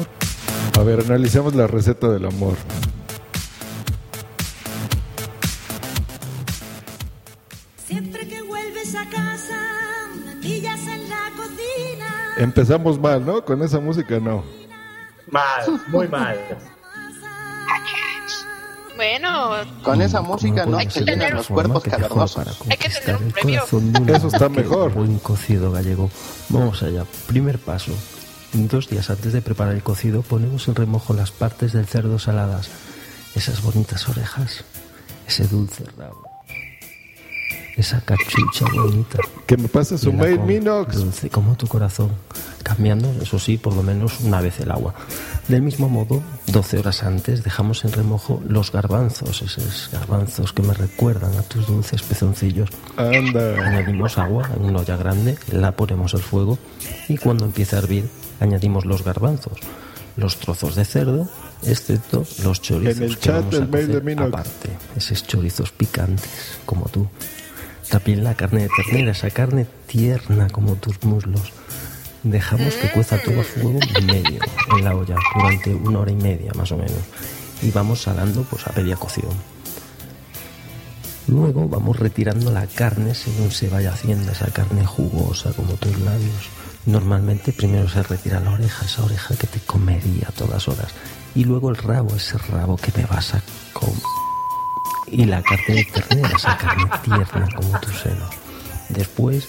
A ver, analicemos la receta del amor. Siempre que vuelves a casa, en la cocina. Empezamos mal, ¿no? Con esa música no. Mal, muy mal. Bueno, Con esa música no se llenan los cuerpos cavernosos. hay que tener un una Eso está mejor. Buen cocido gallego. Vamos allá. Primer paso. Dos días antes de preparar el cocido ponemos en remojo las partes del cerdo saladas. Esas bonitas orejas. Ese dulce rabo. Esa cachucha bonita. Que me pase su mail, Minox. Dulce como tu corazón. Cambiando, eso sí, por lo menos una vez el agua. Del mismo modo, 12 horas antes dejamos en remojo los garbanzos, esos garbanzos que me recuerdan a tus dulces pezoncillos. Anda. Añadimos agua en una olla grande, la ponemos al fuego y cuando empiece a hervir añadimos los garbanzos, los trozos de cerdo, excepto los chorizos En el que chat del mail de Minox. aparte, esos chorizos picantes como tú. También la carne de ternera, esa carne tierna como tus muslos. Dejamos que cueza todo a fuego medio en la olla durante una hora y media más o menos. Y vamos salando pues a media cocción. Luego vamos retirando la carne según se vaya haciendo esa carne jugosa como tus labios. Normalmente primero se retira la oreja, esa oreja que te comería a todas horas. Y luego el rabo, ese rabo que me vas a comer. Y la carne de ternera, esa carne tierna como tu seno. Después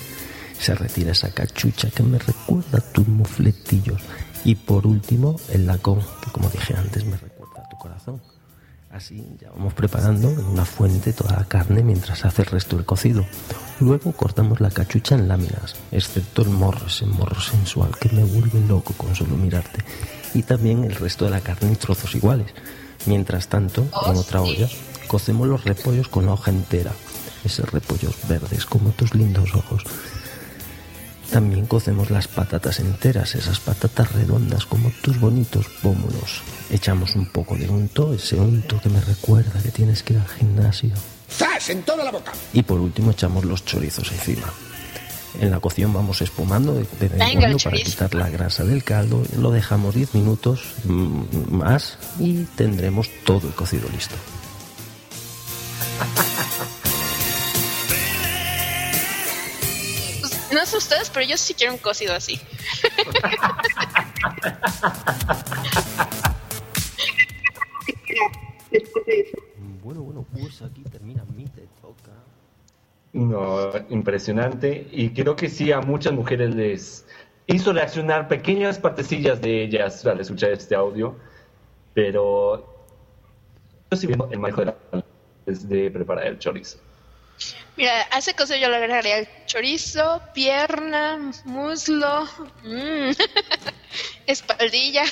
se retira esa cachucha que me recuerda a tus mufletillos. Y por último, el lacón, que como dije antes me recuerda a tu corazón. Así ya vamos preparando en una fuente toda la carne mientras hace el resto del cocido. Luego cortamos la cachucha en láminas, excepto el morro, ese morro sensual que me vuelve loco con solo mirarte. Y también el resto de la carne en trozos iguales. Mientras tanto, en otra olla, cocemos los repollos con la hoja entera. Esos repollos verdes como tus lindos ojos. También cocemos las patatas enteras, esas patatas redondas como tus bonitos pómulos. Echamos un poco de unto, ese unto que me recuerda que tienes que ir al gimnasio. ¡Zas! En toda la boca. Y por último echamos los chorizos encima. En la cocción vamos espumando de, vez en cuando para quitar la grasa del caldo. Lo dejamos 10 minutos mm, más y tendremos todo el cocido listo. Sé ustedes, pero yo sí quiero un cocido así. Bueno, bueno, pues aquí termina mi te toca. No, impresionante. Y creo que sí a muchas mujeres les hizo reaccionar pequeñas partecillas de ellas al escuchar este audio. Pero yo sí viendo el manejo de la de preparar el chorizo. Mira, a ese coso yo le agregaría chorizo, pierna, muslo, mm, espaldilla.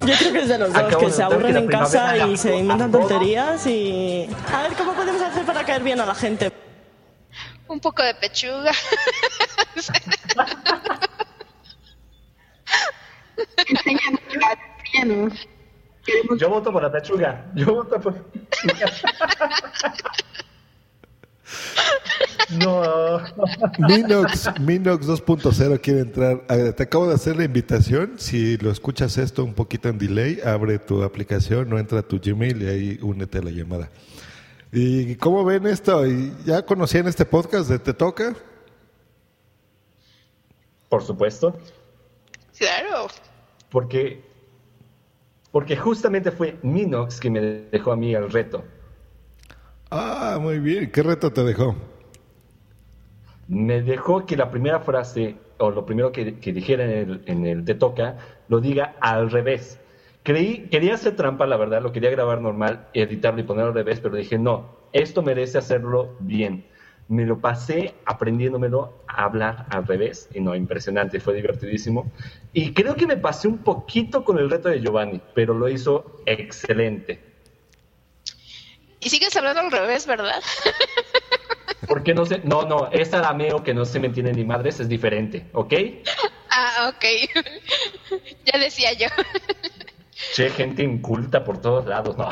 Yo creo que es de los dos, Acabo que se aburren en casa y se inventan tonterías y... A ver, ¿cómo podemos hacer para caer bien a la gente? Un poco de pechuga. Yo voto por la pechuga. Yo voto por. no. Minox, Minox 2.0 quiere entrar. A ver, te acabo de hacer la invitación. Si lo escuchas esto un poquito en delay, abre tu aplicación o entra a tu Gmail y ahí únete a la llamada. ¿Y cómo ven esto? ¿Y ¿Ya conocían este podcast de Te Toca? Por supuesto. Claro. Porque. Porque justamente fue Minox que me dejó a mí el reto. Ah, muy bien. ¿Qué reto te dejó? Me dejó que la primera frase, o lo primero que, que dijera en el, en el Te Toca, lo diga al revés. Creí, quería hacer trampa, la verdad, lo quería grabar normal, editarlo y ponerlo al revés, pero dije, no, esto merece hacerlo bien. Me lo pasé aprendiéndomelo a hablar al revés, y no, impresionante, fue divertidísimo. Y creo que me pasé un poquito con el reto de Giovanni, pero lo hizo excelente. Y sigues hablando al revés, ¿verdad? Porque no sé, no, no, es arameo que no se me entiende ni madres, es diferente, ¿ok? Ah, ok. ya decía yo. Che, gente inculta por todos lados, no.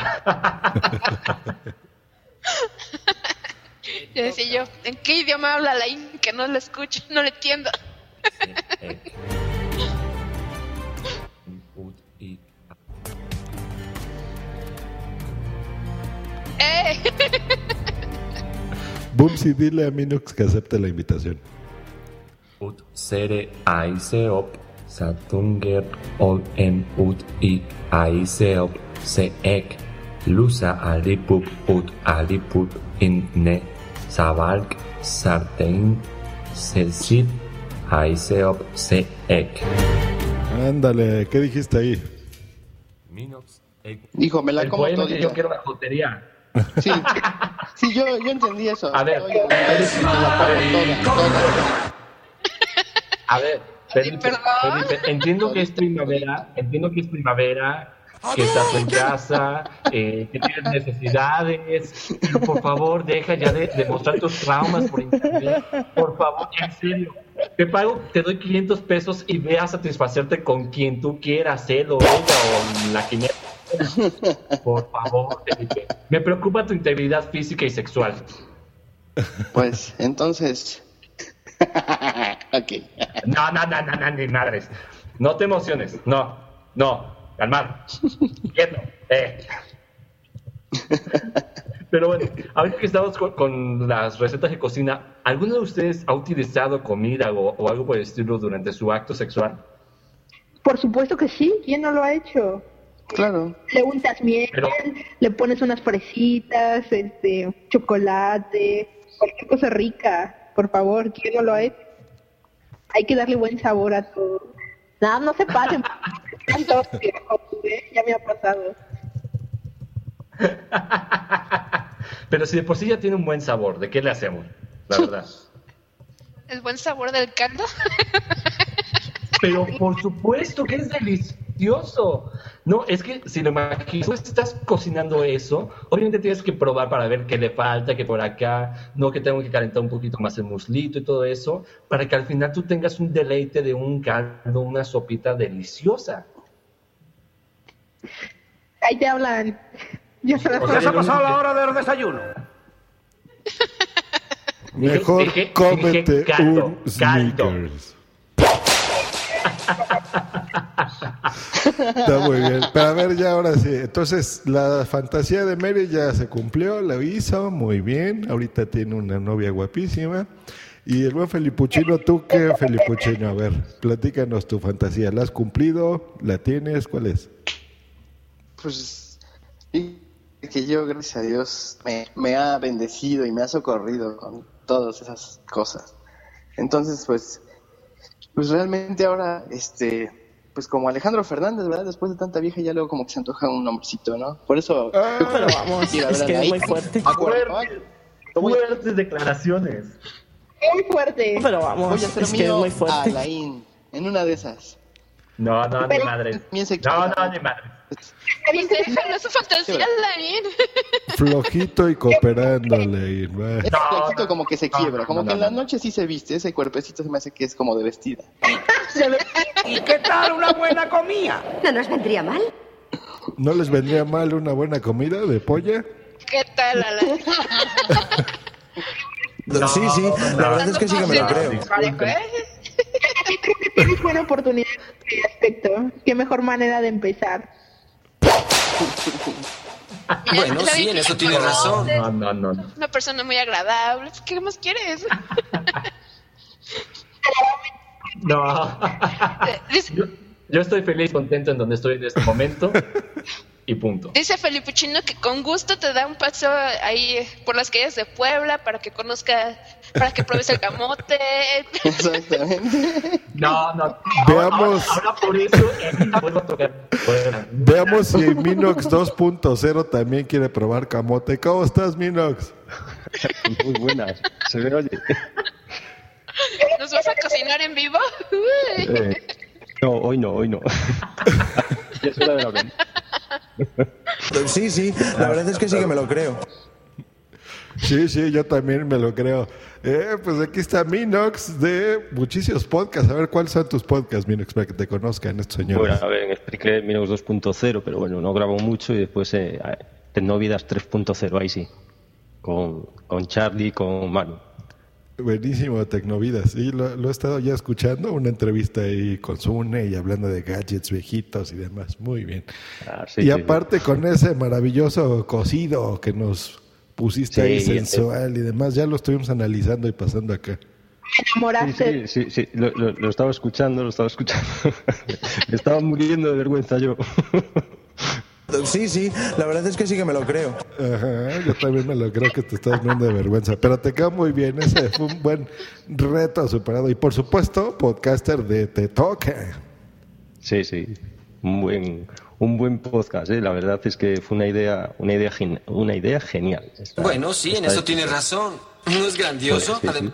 Ya decía yo, ¿en qué idioma habla la in que no lo escucho? No lo entiendo. ¡Eh! Bumsy, dile a Minox que acepte la invitación. Ut sere aiseop satunger ol en ut i aiseop se ek lusa alipup ut alipup in ne savalk sartein sesit aiseop se ek. Ándale, ¿qué dijiste ahí? Minox ek. Dijo, me la El como poema que todita. yo quiero la jotería. Sí, sí yo, yo entendí eso. A ver, Oye, toda, toda. A ver, Felipe, Felipe, entiendo que es primavera, entiendo que es primavera, que estás en casa, eh, que tienes necesidades, pero por favor deja ya de, de mostrar tus traumas por internet, por favor, en serio. Te pago, te doy 500 pesos y ve a satisfacerte con quien tú quieras, él o ella o la que Por favor, Felipe. Me preocupa tu integridad física y sexual. Pues, entonces. ok. No, no, no, no, no, ni madres. No te emociones. No, no. Calmar. Quieto. Eh. Pero bueno, ahorita que estamos con, con las recetas de cocina, ¿alguno de ustedes ha utilizado comida o, o algo por el estilo durante su acto sexual? Por supuesto que sí, ¿quién no lo ha hecho? Claro. Le untas miel, Pero- le pones unas fresitas, este, chocolate, cualquier cosa rica. Por favor, ¿quién no lo ha hecho? Hay que darle buen sabor a todo. No, no se pasen. Ya me ha pasado. Pero si de por sí ya tiene un buen sabor, ¿de qué le hacemos? La verdad. El buen sabor del caldo. Pero por supuesto que es delicioso. No, es que si lo imaginas, tú estás cocinando eso, obviamente tienes que probar para ver qué le falta, que por acá, no, que tengo que calentar un poquito más el muslito y todo eso, para que al final tú tengas un deleite de un caldo, una sopita deliciosa. Ahí te hablan. Ya se ¿Ya se ha pasado la hora del desayuno? Mejor dije- cómete dije caldo, un caldo. Está muy bien. Pero a ver, ya ahora sí. Entonces, la fantasía de Mary ya se cumplió, la hizo muy bien. Ahorita tiene una novia guapísima. Y el buen Felipuchino, ¿tú qué, Felipuchino? A ver, platícanos tu fantasía. ¿La has cumplido? ¿La tienes? ¿Cuál es? Pues que yo, gracias a Dios, me, me ha bendecido y me ha socorrido con todas esas cosas. Entonces, pues, pues realmente ahora, este, pues como Alejandro Fernández, ¿verdad? Después de tanta vieja ya luego como que se antoja un hombrecito, ¿no? Por eso... Pero vamos, Sí, la es verdad, que es muy fuerte. Acuérdate, Fuertes declaraciones. Muy fuerte. Pero vamos, Voy a hacer es que es mío muy a fuerte. Alain, en una de esas. No, no, ni madre. No, no, ni madre. Déjalo su fantasía. Flojito y cooperando, Leir. va. Ese cuerpecito como que se quiebra, como que en la noche sí se viste, ese cuerpecito se me hace que es como de vestida. ¿Y qué tal una buena comida? ¿No nos vendría mal? ¿No les vendría mal una buena comida de polla? ¿Qué tal, Alain? sí, sí, la verdad es que sí que me lo creo. Parejo, ¿eh? Tienes buena oportunidad en este aspecto. Qué mejor manera de empezar. Bueno, sí, en eso tienes razón. No, no, no. no. Una persona muy agradable. ¿Qué más quieres? No. Yo, yo estoy feliz, contento en donde estoy en este momento. Y punto. dice Felipe Chino que con gusto te da un paseo ahí por las calles de Puebla para que conozca, para que pruebes el camote. Exactamente. No, no. Veamos. Ahora, ahora por eso eh, vuelvo a tocar. Bueno, Veamos si Minox 2.0 también quiere probar camote. ¿Cómo estás, Minox? Muy buenas. Se ve, oye. ¿Nos vas a cocinar en vivo? Eh, no, hoy no, hoy no. ya es hora de la. Sí, sí, la verdad es que sí que me lo creo. Sí, sí, yo también me lo creo. Eh, pues aquí está Minox de muchísimos podcasts. A ver, ¿cuáles son tus podcasts, Minox, para que te conozcan estos señores? Bueno, a ver, Spreaker Minox 2.0, pero bueno, no grabo mucho y después eh, Tecnovidas 3.0, ahí sí. Con, con Charlie, con Manu. Buenísimo, Tecnovidas. Sí, lo, lo he estado ya escuchando, una entrevista ahí con Sune y hablando de gadgets viejitos y demás. Muy bien. Ah, sí, y sí, aparte con ese maravilloso cocido que nos pusiste ahí sensual y demás, ya lo estuvimos analizando y pasando acá. Enamoraste. Sí, sí, sí, sí, Lo, lo- lo estaba escuchando, lo estaba escuchando. Me estaba muriendo de vergüenza yo. Sí, sí, la verdad es que sí que me lo creo. Ajá, yo también me lo creo que te estás viendo de vergüenza, pero te quedó muy bien, ese fue un buen reto superado. Y por supuesto, podcaster de Te Toca. Sí, sí. Un buen, un buen podcast, ¿eh? la verdad es que fue una idea, una idea, una idea genial. Bueno, sí, en eso tienes razón. ¿No es grandioso? Pues, sí,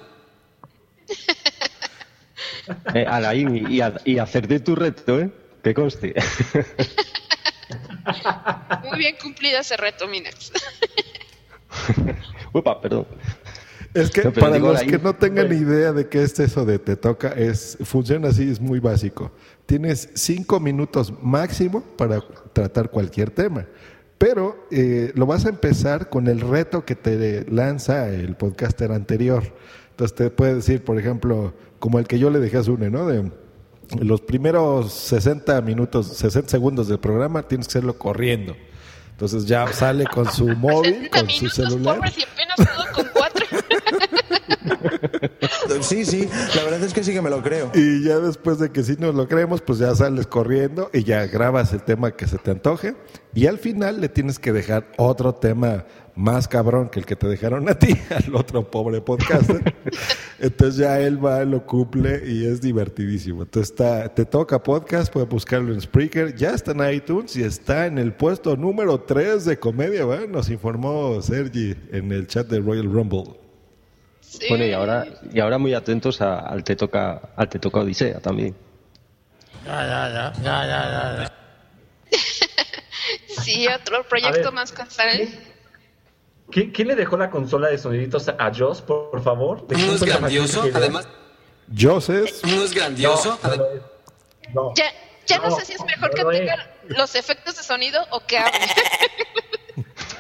Eh, Alain, y, y acerté tu reto, ¿eh? Que conste. Muy bien cumplido ese reto, Minax. Upa, perdón. Es que No, para los que no tengan idea de qué es eso de Te Toca, es, funciona así, es muy básico. Tienes cinco minutos máximo para tratar cualquier tema. Pero eh, lo vas a empezar con el reto que te lanza el podcaster anterior. Entonces te puede decir, por ejemplo, como el que yo le dejé a Zune, ¿no? De los primeros 60 minutos, 60 segundos del programa, tienes que hacerlo corriendo. Entonces ya sale con su móvil, con su celular. Pobres y apenas. Sí, sí, la verdad es que sí que me lo creo. Y ya después de que sí nos lo creemos, pues ya sales corriendo y ya grabas el tema que se te antoje. Y al final le tienes que dejar otro tema más cabrón que el que te dejaron a ti, al otro pobre podcaster. Entonces ya él va, lo cumple y es divertidísimo. Entonces está, te toca podcast, puedes buscarlo en Spreaker. Ya está en iTunes y está en el puesto número 3 de comedia, ¿va? Nos informó Sergi en el chat de Royal Rumble. Bueno, y ahora, y ahora muy atentos a- al te toca, al te toca Odisea también. Ya, ya, ya, ya, ya, ya. Sí, otro proyecto ver. más con Sal. ¿Quién, quién le dejó la consola de soniditos a Joss, por, por favor? ¿De ¿No es grandioso? Además, Joses, ¿no es grandioso? No, no es. Ya, ya no, No, sé si es mejor no que tenga es. los efectos de sonido o que hable.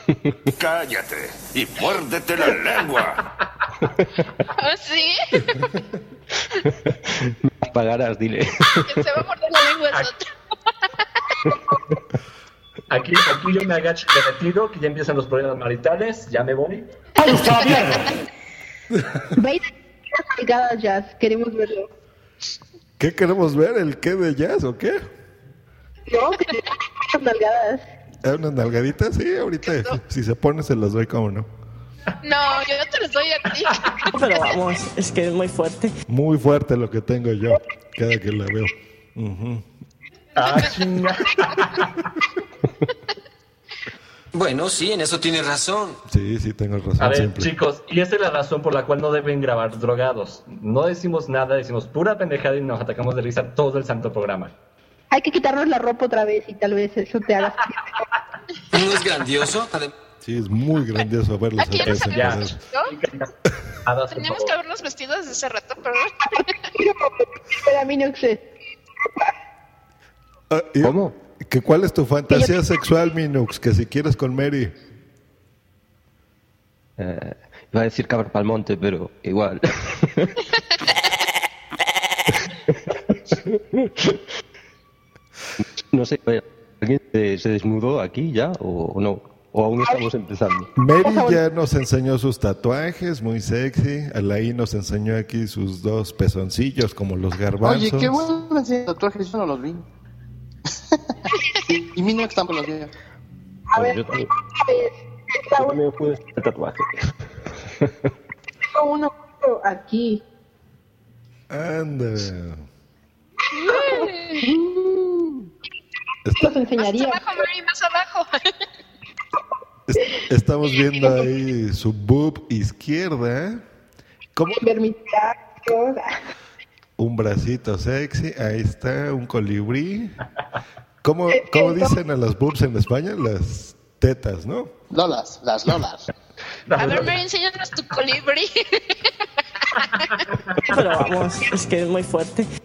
Cállate y muérdete la lengua. ¿Ah, sí? Pagarás, dile. Quien se va a morder la lengua es otro. Aquí, aquí yo me agacho y me retiro, que ya empiezan los problemas maritales, ya me voy. Veinte nalgadas jazz, queremos verlo. ¿qué queremos ver? ¿El qué de jazz o qué? No, que te unas nalgadas. ¿Eh, ¿Unas nalgaditas? Sí, ahorita si se pone se las doy, como no. No, yo no te los doy a ti. Pero vamos, es que es muy fuerte. Muy fuerte lo que tengo yo, cada que la veo. Ah, chinga. Bueno, sí, en eso tienes razón. Sí, sí, tengo razón A ver, siempre. chicos, y esa es la razón por la cual no deben grabar drogados. No decimos nada, decimos pura pendejada y nos atacamos de risa todo el santo programa. Hay que quitarnos la ropa otra vez y tal vez eso te haga ¿No es grandioso? Adem- Sí, es muy grandioso verlos Aquí ya. Teníamos que habernos vestido desde hace rato, pero Pero a mí no sé. Ah, y- ¿Que ¿Cuál es tu fantasía sexual, Minux? Que si quieres con Mary. Eh, iba a decir cabra pa'l monte, pero igual. no sé, ¿alguien se, se desnudó aquí ya o, o no? ¿O aún estamos empezando? Mary ya nos enseñó sus tatuajes, muy sexy. Alain nos enseñó aquí sus dos pezoncillos, como los garbanzos. Oye, qué bueno enseñar tatuajes, yo no los vi. y, mi novia tampoco los vi. A ver, yo también, yo también pude el tatuaje. Tengo uno aquí. Anda. Los enseñaría. más abajo, Mary, más abajo. Es- Estamos viendo ahí su boob izquierda. ¿Cómo? Mis brazos. Un bracito sexy. Ahí está, un colibrí. ¿Cómo, cómo dicen a las boobs en España? Las tetas, ¿no? Lolas, las lolas. A ver, Mary, enséñanos tu colibrí. Pero vamos, es que es muy fuerte.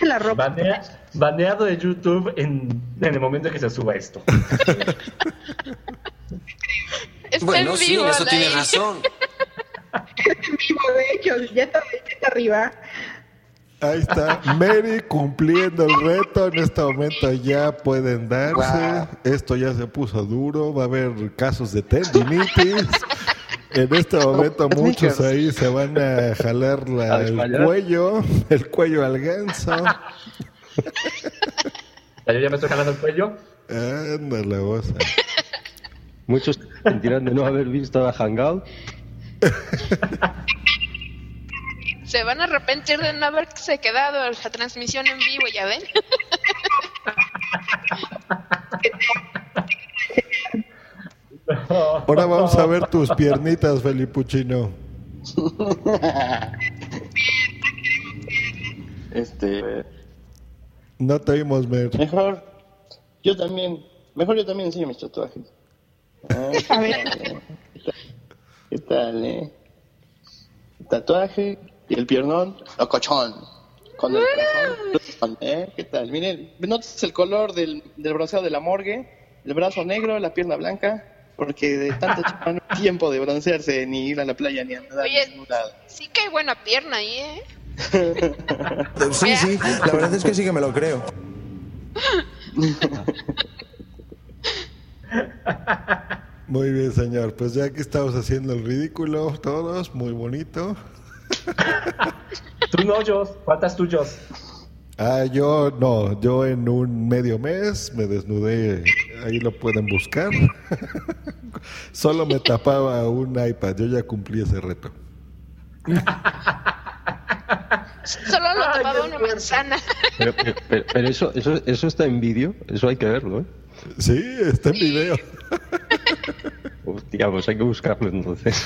la ropa. Banea- baneado de YouTube en, en el momento que se suba esto. Está Bueno, en sí, eso tienes razón. en vivo, de hecho, ya está, ya está arriba. Ahí está, Mary cumpliendo el reto. En este momento ya pueden darse. Esto ya se puso duro. Va a haber casos de tendinitis. En este momento muchos ahí se van a jalar la- A el cuello, el cuello al ganso. Ya, yo ya me estoy jalando el cuello. Anda la goza. Muchos se sentirán de no haber visto a Hangout. Se van a arrepentir de no haberse quedado la transmisión en vivo, ¿ya ven? Ahora vamos a ver tus piernitas, Felipuchino. Este. No te oímos, Mer. Mejor. Yo también. Mejor yo también enseño mis tatuajes. Ah, A ver. ¿Qué tal, eh? El tatuaje y el piernón, locochón. Con el corazón, ¿eh? ¿Qué tal? Miren, ¿notas el color del, del bronceado de la morgue? El brazo negro, la pierna blanca. Porque de tanto chupar no hay tiempo de broncearse, ni ir a la playa, ni a nadar. Oye, a ningún lado. sí que hay buena pierna ahí, ¿eh? Sí, sí, la verdad es que sí que me lo creo. Muy bien, señor. Pues ya que estamos haciendo el ridículo todos, muy bonito. Tú no, Jos. ¿Cuántas tuyos? Ah, yo no, yo en un medio mes me desnudé, ahí lo pueden buscar. Solo me tapaba un iPad, yo ya cumplí ese reto. Solo lo tapaba una manzana. Pero, pero- pero- eso, eso, eso está en vídeo, eso hay que verlo, ¿eh? Sí, está en video. Hostia, pues hay que buscarlo entonces.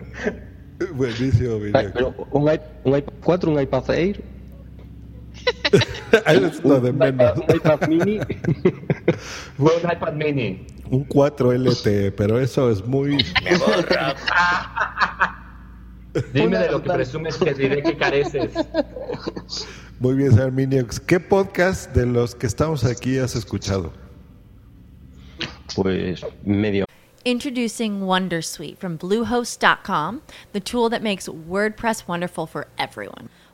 Buenísimo video. Ay, pero un, iP- un iPad 4, un iPad Air, Ahí lo de menos. un iPad mini. Fue un iPad mini. Un 4 LTE, pero eso es muy... Dime de lo que presumes que diré que careces. Muy bien, señor Miniox. ¿Qué podcast de los que estamos aquí has escuchado? Pues medio. Introducing Wondersuite from Bluehost.com, the tool that makes WordPress wonderful for everyone.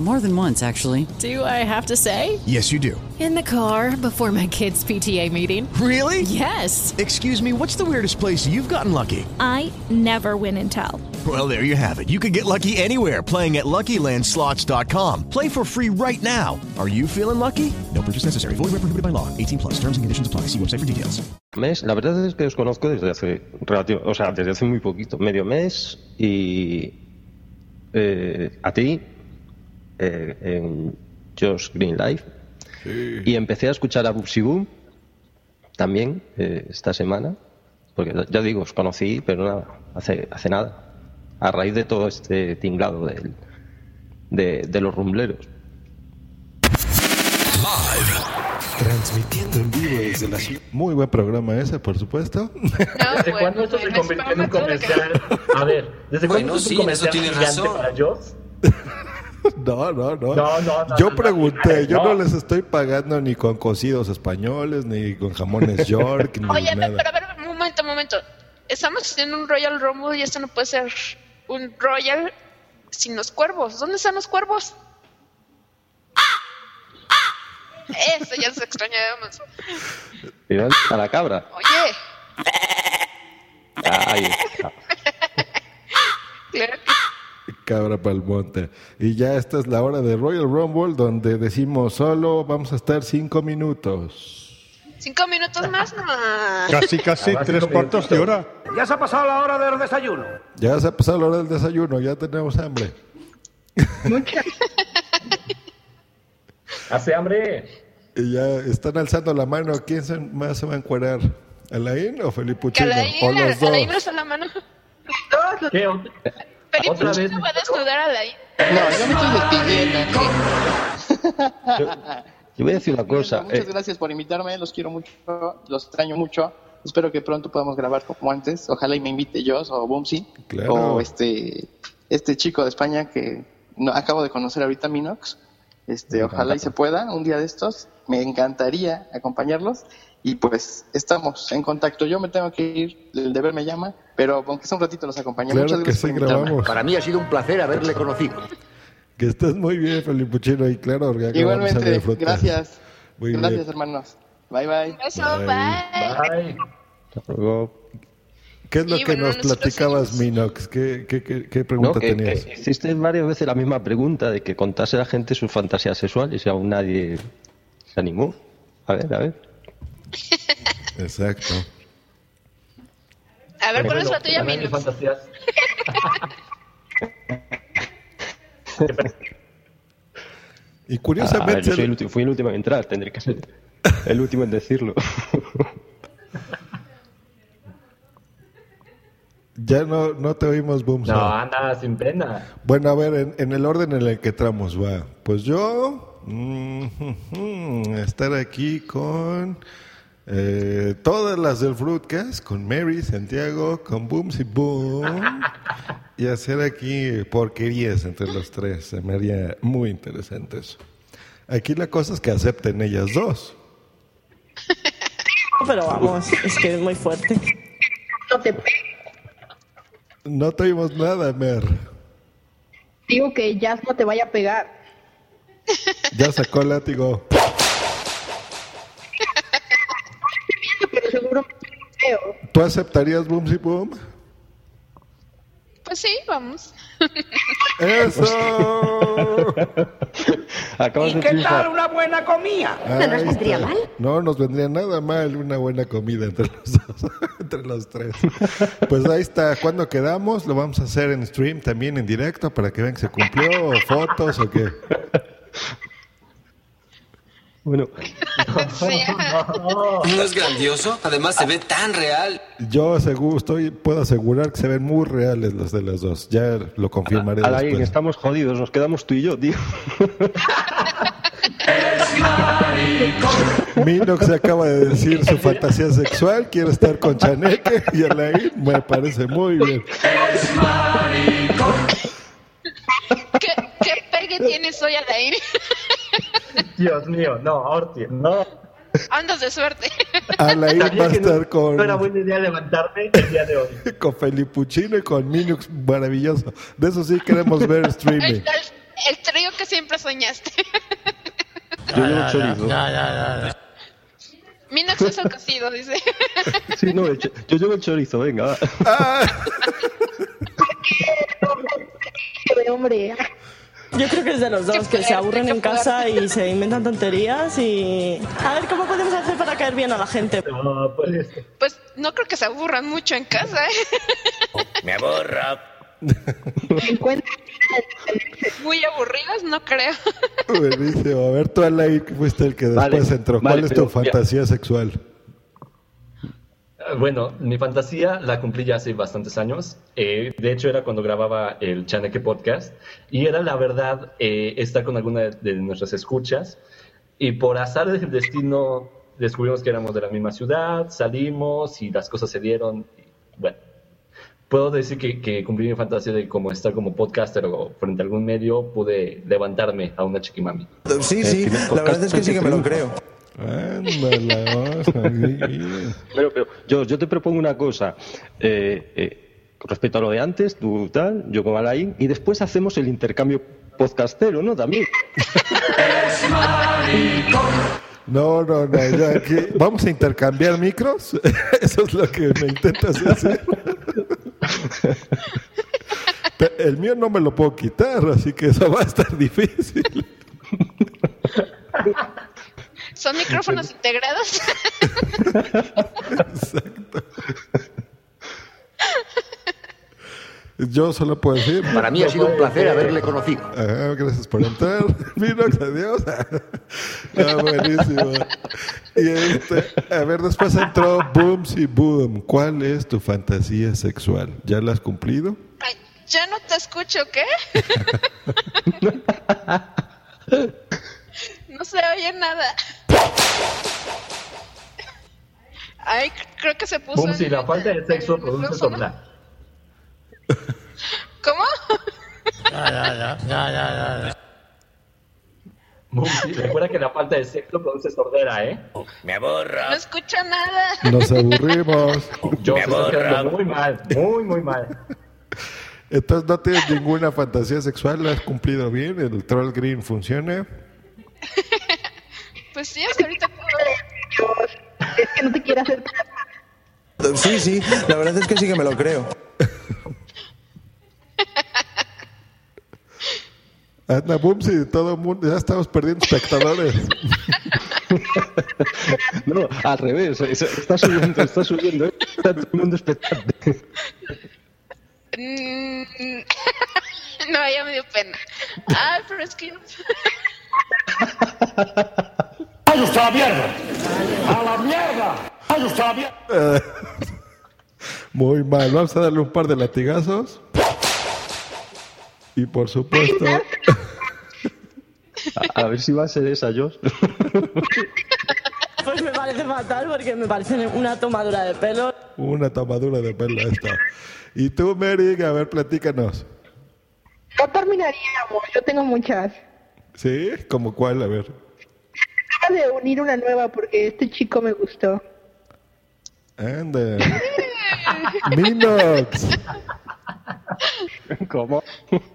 More than once, actually. Do I have to say? Yes, you do. In the car before my kids' PTA meeting. Really? Yes. Excuse me, what's the weirdest place you've gotten lucky? I never win and tell. Well, there you have it. You can get lucky anywhere playing at LuckyLandSlots.com. Play for free right now. Are you feeling lucky? No purchase necessary. Void where prohibited by law. 18 plus. Terms and conditions apply. See website for details. Mes, la verdad es que os conozco desde hace relativo, o sea, desde hace muy poquito, medio mes y eh, a ti eh, en Josh Green Life y empecé a escuchar a Bubsy Boom también eh, esta semana porque ya digo os conocí pero nada hace hace nada a raíz de todo este tinglado del- de, de los rumbleros Transmitiendo en vivo desde la ciudad. Muy buen programa ese, por supuesto. ¿Desde cuándo esto se convirtió en un comercial? A ver, ¿desde cuándo Bueno, es sí, un en eso comercial gigante razón. para Joss? No, no, no. No, no, no, yo no, pregunté, no, yo no. les estoy pagando ni con cocidos españoles, ni con jamones York, ni Oye, nada. pero a ver, un momento, un momento. Estamos haciendo un Royal Rumble y esto no puede ser un Royal sin los cuervos. ¿Dónde están los cuervos? Eso ya se extrañábamos. Mira a la cabra Oye, ahí está. claro que Cabra pa'l monte. Y ya esta es la hora de Royal Rumble, donde decimos solo vamos a estar cinco minutos. cinco minutos más, no. Casi, casi tres cuartos de hora. Ya se ha pasado la hora del desayuno. Ya se ha pasado la hora del desayuno, ya tenemos hambre. Hace hambre. Y ya están alzando la mano. ¿Quién se- más se va a encuerar? ¿Alain o Felipe Que Uchino? Alain, O los dos. Alain la mano. ¿Qué? ¿Otra Uchino vez? va a desnudar a Alain. No, yo me estoy despidiendo. Yo voy a decir una cosa. Muchas eh, gracias por invitarme, los quiero mucho, los extraño mucho. Espero que pronto podamos grabar como antes. Ojalá y me invite yo o Bumsy Claro. o este este chico de España que no, acabo de conocer ahorita Minox. Este, Me ojalá y se pueda un día de estos. Me encantaría acompañarlos y pues estamos en contacto. Yo me tengo que ir, el deber me llama, pero aunque sea un ratito los acompaño. Claro Muchas que gracias sí, por grabamos. Para mí ha sido un placer haberle conocido. Que estés muy bien, Felipe Uchino. Y claro, Igualmente, gracias. Muy gracias, bien. hermanos. Bye bye. Eso, Bye. bye. Bye. hasta luego. ¿Qué es lo Y que bueno, nos platicabas, seguimos. Minox? ¿Qué, qué, qué, qué No, pregunta que, tenías? que hiciste varias veces la misma pregunta de que contase a la gente sus fantasías sexuales y aún nadie se animó. A ver, a ver. Exacto. A ver, ¿cuál es la tuya, Minux? fantasías. Y Ah, curiosamente, ver, yo soy el último- fui el último en entrar, tendré que ser el último en decirlo. ya no, no te oímos, Boom. No, anda sin pena. Bueno, a ver, en, en el orden en el que entramos, va. Pues yo, mm, estar aquí con eh, todas las del Fruitcast, con Mary, Santiago, con Booms y Boom, y hacer aquí porquerías entre los tres. Se me haría muy interesante eso. Aquí la cosa es que acepten ellas dos. Pero vamos, es que es muy fuerte. No te No te oímos nada, Mer. digo que Jazz no te vaya a pegar. Ya sacó el látigo. Feo. ¿Tú aceptarías Booms y Boom? Pues sí, vamos. ¡Eso! Acabas ¿Y de qué triunfar. tal una buena comida? Ahí está. No nos vendría nada mal una buena comida entre los dos, entre los tres. Pues ahí está. ¿Cuándo quedamos? Lo vamos a hacer en stream también en directo para que vean que se cumplió o fotos o qué. Bueno, ¿No es grandioso? Además se ve tan real. Yo asegu- estoy, puedo asegurar que se ven muy reales los de los dos. Ya lo confirmaré Alain, después. estamos jodidos, nos quedamos tú y yo, tío. Minox se acaba de decir su fantasía sexual, quiere estar con Chaneque y Alain me parece muy bien. ¿Qué, qué pegue tienes hoy, Alain? Dios mío, no, Orti, no. Andas de suerte. Alain va a que no- estar con, No era buena idea levantarme el día de hoy. con Felipuchino y con Minux, maravilloso. De eso sí queremos ver El, streaming. el- el trío que siempre soñaste. Yo llevo chorizo. Minox es el cocido, dice. Sí, no, el cho- yo llevo el chorizo, venga. de hombre. Yo creo que es de los dos, que se aburren en casa y se inventan tonterías y... A ver, ¿cómo podemos hacer para caer bien a la gente? No, pues, Pues no creo que se aburran mucho en casa, ¿eh? Me aborra. Muy aburridas, no creo. Buenísimo. A ver, tú, Alain, que fuiste el que después Vale, entró. ¿Cuál vale, es pero tu fantasía sexual? Eh, Bueno, mi fantasía la cumplí ya hace bastantes años. Eh, de hecho, era cuando grababa el Chaneque Podcast. Y era, la verdad, eh, estar con alguna de, de nuestras escuchas. Y por azar del destino, descubrimos que éramos de la misma ciudad, salimos y las cosas se dieron. y, bueno, puedo decir que, que cumplí mi fantasía de como estar como podcaster o frente a algún medio, pude levantarme a una chiquimami. Sí, sí, la verdad es que sí que me lo creo. Pero, pero yo, yo te propongo una cosa. Eh, eh, respecto a lo de antes, tú tal, yo con Alain, y después hacemos el intercambio podcastero, ¿no? También. No, no, no. ya aquí- Vamos a intercambiar micros. Eso es lo que me intentas decir. Pe- El mío no me lo puedo quitar, así que eso va a estar difícil. ¿Son micrófonos integrados? Yo solo puedo decir. Para mí ha sido un placer haberle conocido. Ajá, gracias por entrar. Minox, adiós. Ah, buenísimo. Y este, a ver, después entró Booms y Boom. ¿Cuál es tu fantasía sexual? ¿Ya la has cumplido? Ay, ya no te escucho, ¿qué? no se oye nada. Ay, creo que se puso. Boom, si la falta de sexo produce sordera. ¿Cómo? Boom, sí, recuerda que la falta de sexo produce sordera, ¿eh? Me aborra. No escucho nada. Nos aburrimos. Yo Me quedando muy mal, muy, muy mal. Entonces no tienes ninguna fantasía sexual, la has cumplido bien, el troll green funciona. Pues sí, hasta ahorita. Es que no te quiere hacer Sí, sí, la verdad es que sí que me lo creo. Anda, boom, si todo el mundo, ya estamos perdiendo espectadores. No, al revés, es- está subiendo, está subiendo, ¿eh? está todo el mundo expectante. Mm, No, ya me dio pena. Ay, pero es que. ¡Ay, usted a la mierda! ¡A la mierda! ¡Ay, usted a la mierda! Muy mal, vamos a darle un par de latigazos. Y por supuesto, A, a ver si va a ser esa, Josh. Pues me parece fatal porque me parece una tomadura de pelo. una tomadura de pelo esta. Y tú, Mary, a ver, platícanos. No terminaríamos, yo tengo muchas. ¿Sí? ¿Como cuál? A ver. Acaba de unir una nueva porque este chico me gustó. Anda. Minox. ¿Cómo?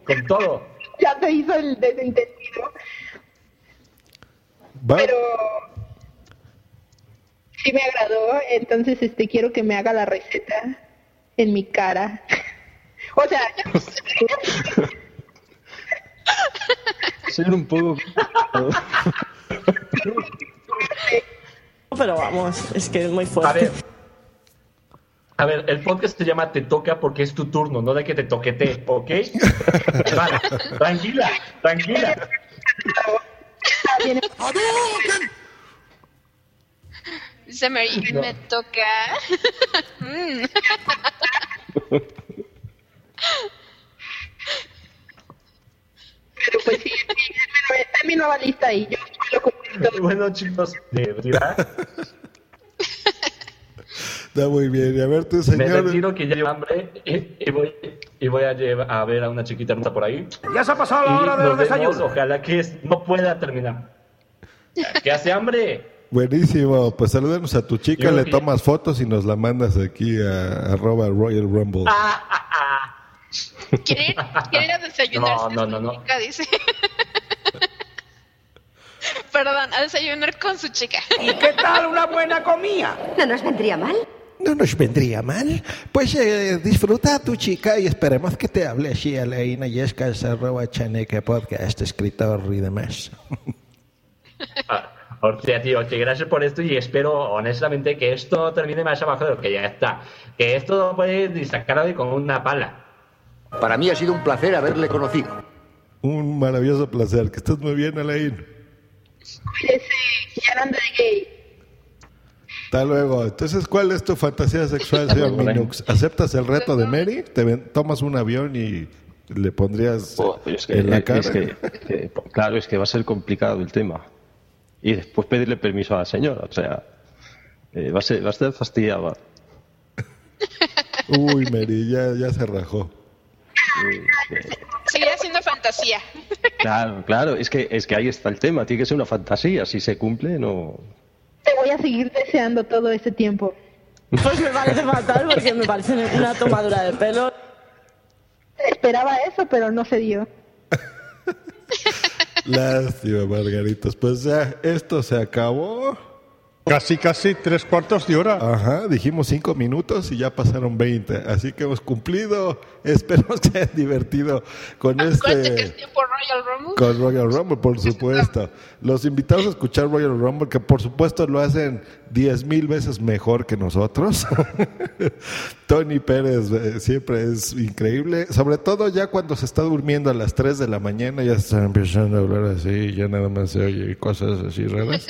Con todo. Ya se hizo el desentendido, Va. pero sí me agradó, entonces este quiero que me haga la receta en mi cara. O sea, ser un poco. Pero vamos, es que es muy A fuerte. ver. A ver, el podcast se llama Te toca porque es tu turno, no de que te toquete, ¿ok? Vale, tranquila, tranquila. Dice Mary, No. me toca. Pero pues sí, sí, está en mi nueva lista y yo lo cumplí. Bueno, chicos, de retirar. Está muy bien. Y a ver, tú, Me señor. retiro que ya llevo hambre y, y voy, y voy a, llevar, a ver a una chiquita hermosa por ahí. Ya se ha pasado la hora de nos los vemos, desayunos. Ojalá que es- no pueda terminar. ¿Qué hace hambre? Buenísimo. Pues salúdanos a tu chica, Yo le que- tomas fotos y nos la mandas aquí a arroba Royal Rumble. ¿Quiere ir, quiere ir a desayunar? No, no, no, no. Chica, dice. Perdón, a desayunar con su chica. ¿Y qué tal una buena comida? ¿No nos vendría mal? No nos vendría mal. Pues eh, disfruta a tu chica y esperemos que te hable así a la Yescas, arroba chaneque podcast, escritor y demás. Ah, Hostia, tío, que gracias por esto y espero honestamente que esto termine más abajo de lo que ya está. Que esto lo puedes sacar hoy con una pala. Para mí ha sido un placer haberle conocido. Un maravilloso placer. Que estés muy bien, Alain. Cuídese, ya no ande de gay. Hasta luego. Entonces, ¿cuál es tu fantasía sexual, señor. Minux? ¿Aceptas el reto de Mary? ¿Te ven- tomas un avión y le pondrías Oh, pero es que, en la es cara? que- que- claro, es que va a ser complicado el tema. Y después pedirle permiso a la señora. O sea, eh, va, a ser, va a estar fastidiada. Uy, Mary, ya, ya se rajó. Seguirá siendo fantasía. Claro, claro, es que, es que ahí está el tema. Tiene que ser una fantasía. Si se cumple, no. Te voy a seguir deseando todo este tiempo. Pues me parece fatal porque me parece una tomadura de pelo. Esperaba eso, pero no se dio. Lástima, Margaritos. Pues ya, esto se acabó. Casi, casi tres cuartos de hora. Ajá, dijimos cinco minutos y ya pasaron 20. Así que hemos cumplido. Esperemos que hayan divertido con Acuérdate que este. es tiempo Royal Rumble. Con Royal Rumble, por supuesto. Los invitados a escuchar Royal Rumble, que por supuesto lo hacen diez mil veces mejor que nosotros. Tony Pérez eh, siempre es increíble, sobre todo ya cuando se está durmiendo a las 3 de la mañana, ya se están empezando a hablar así, ya nada más se oye cosas así raras.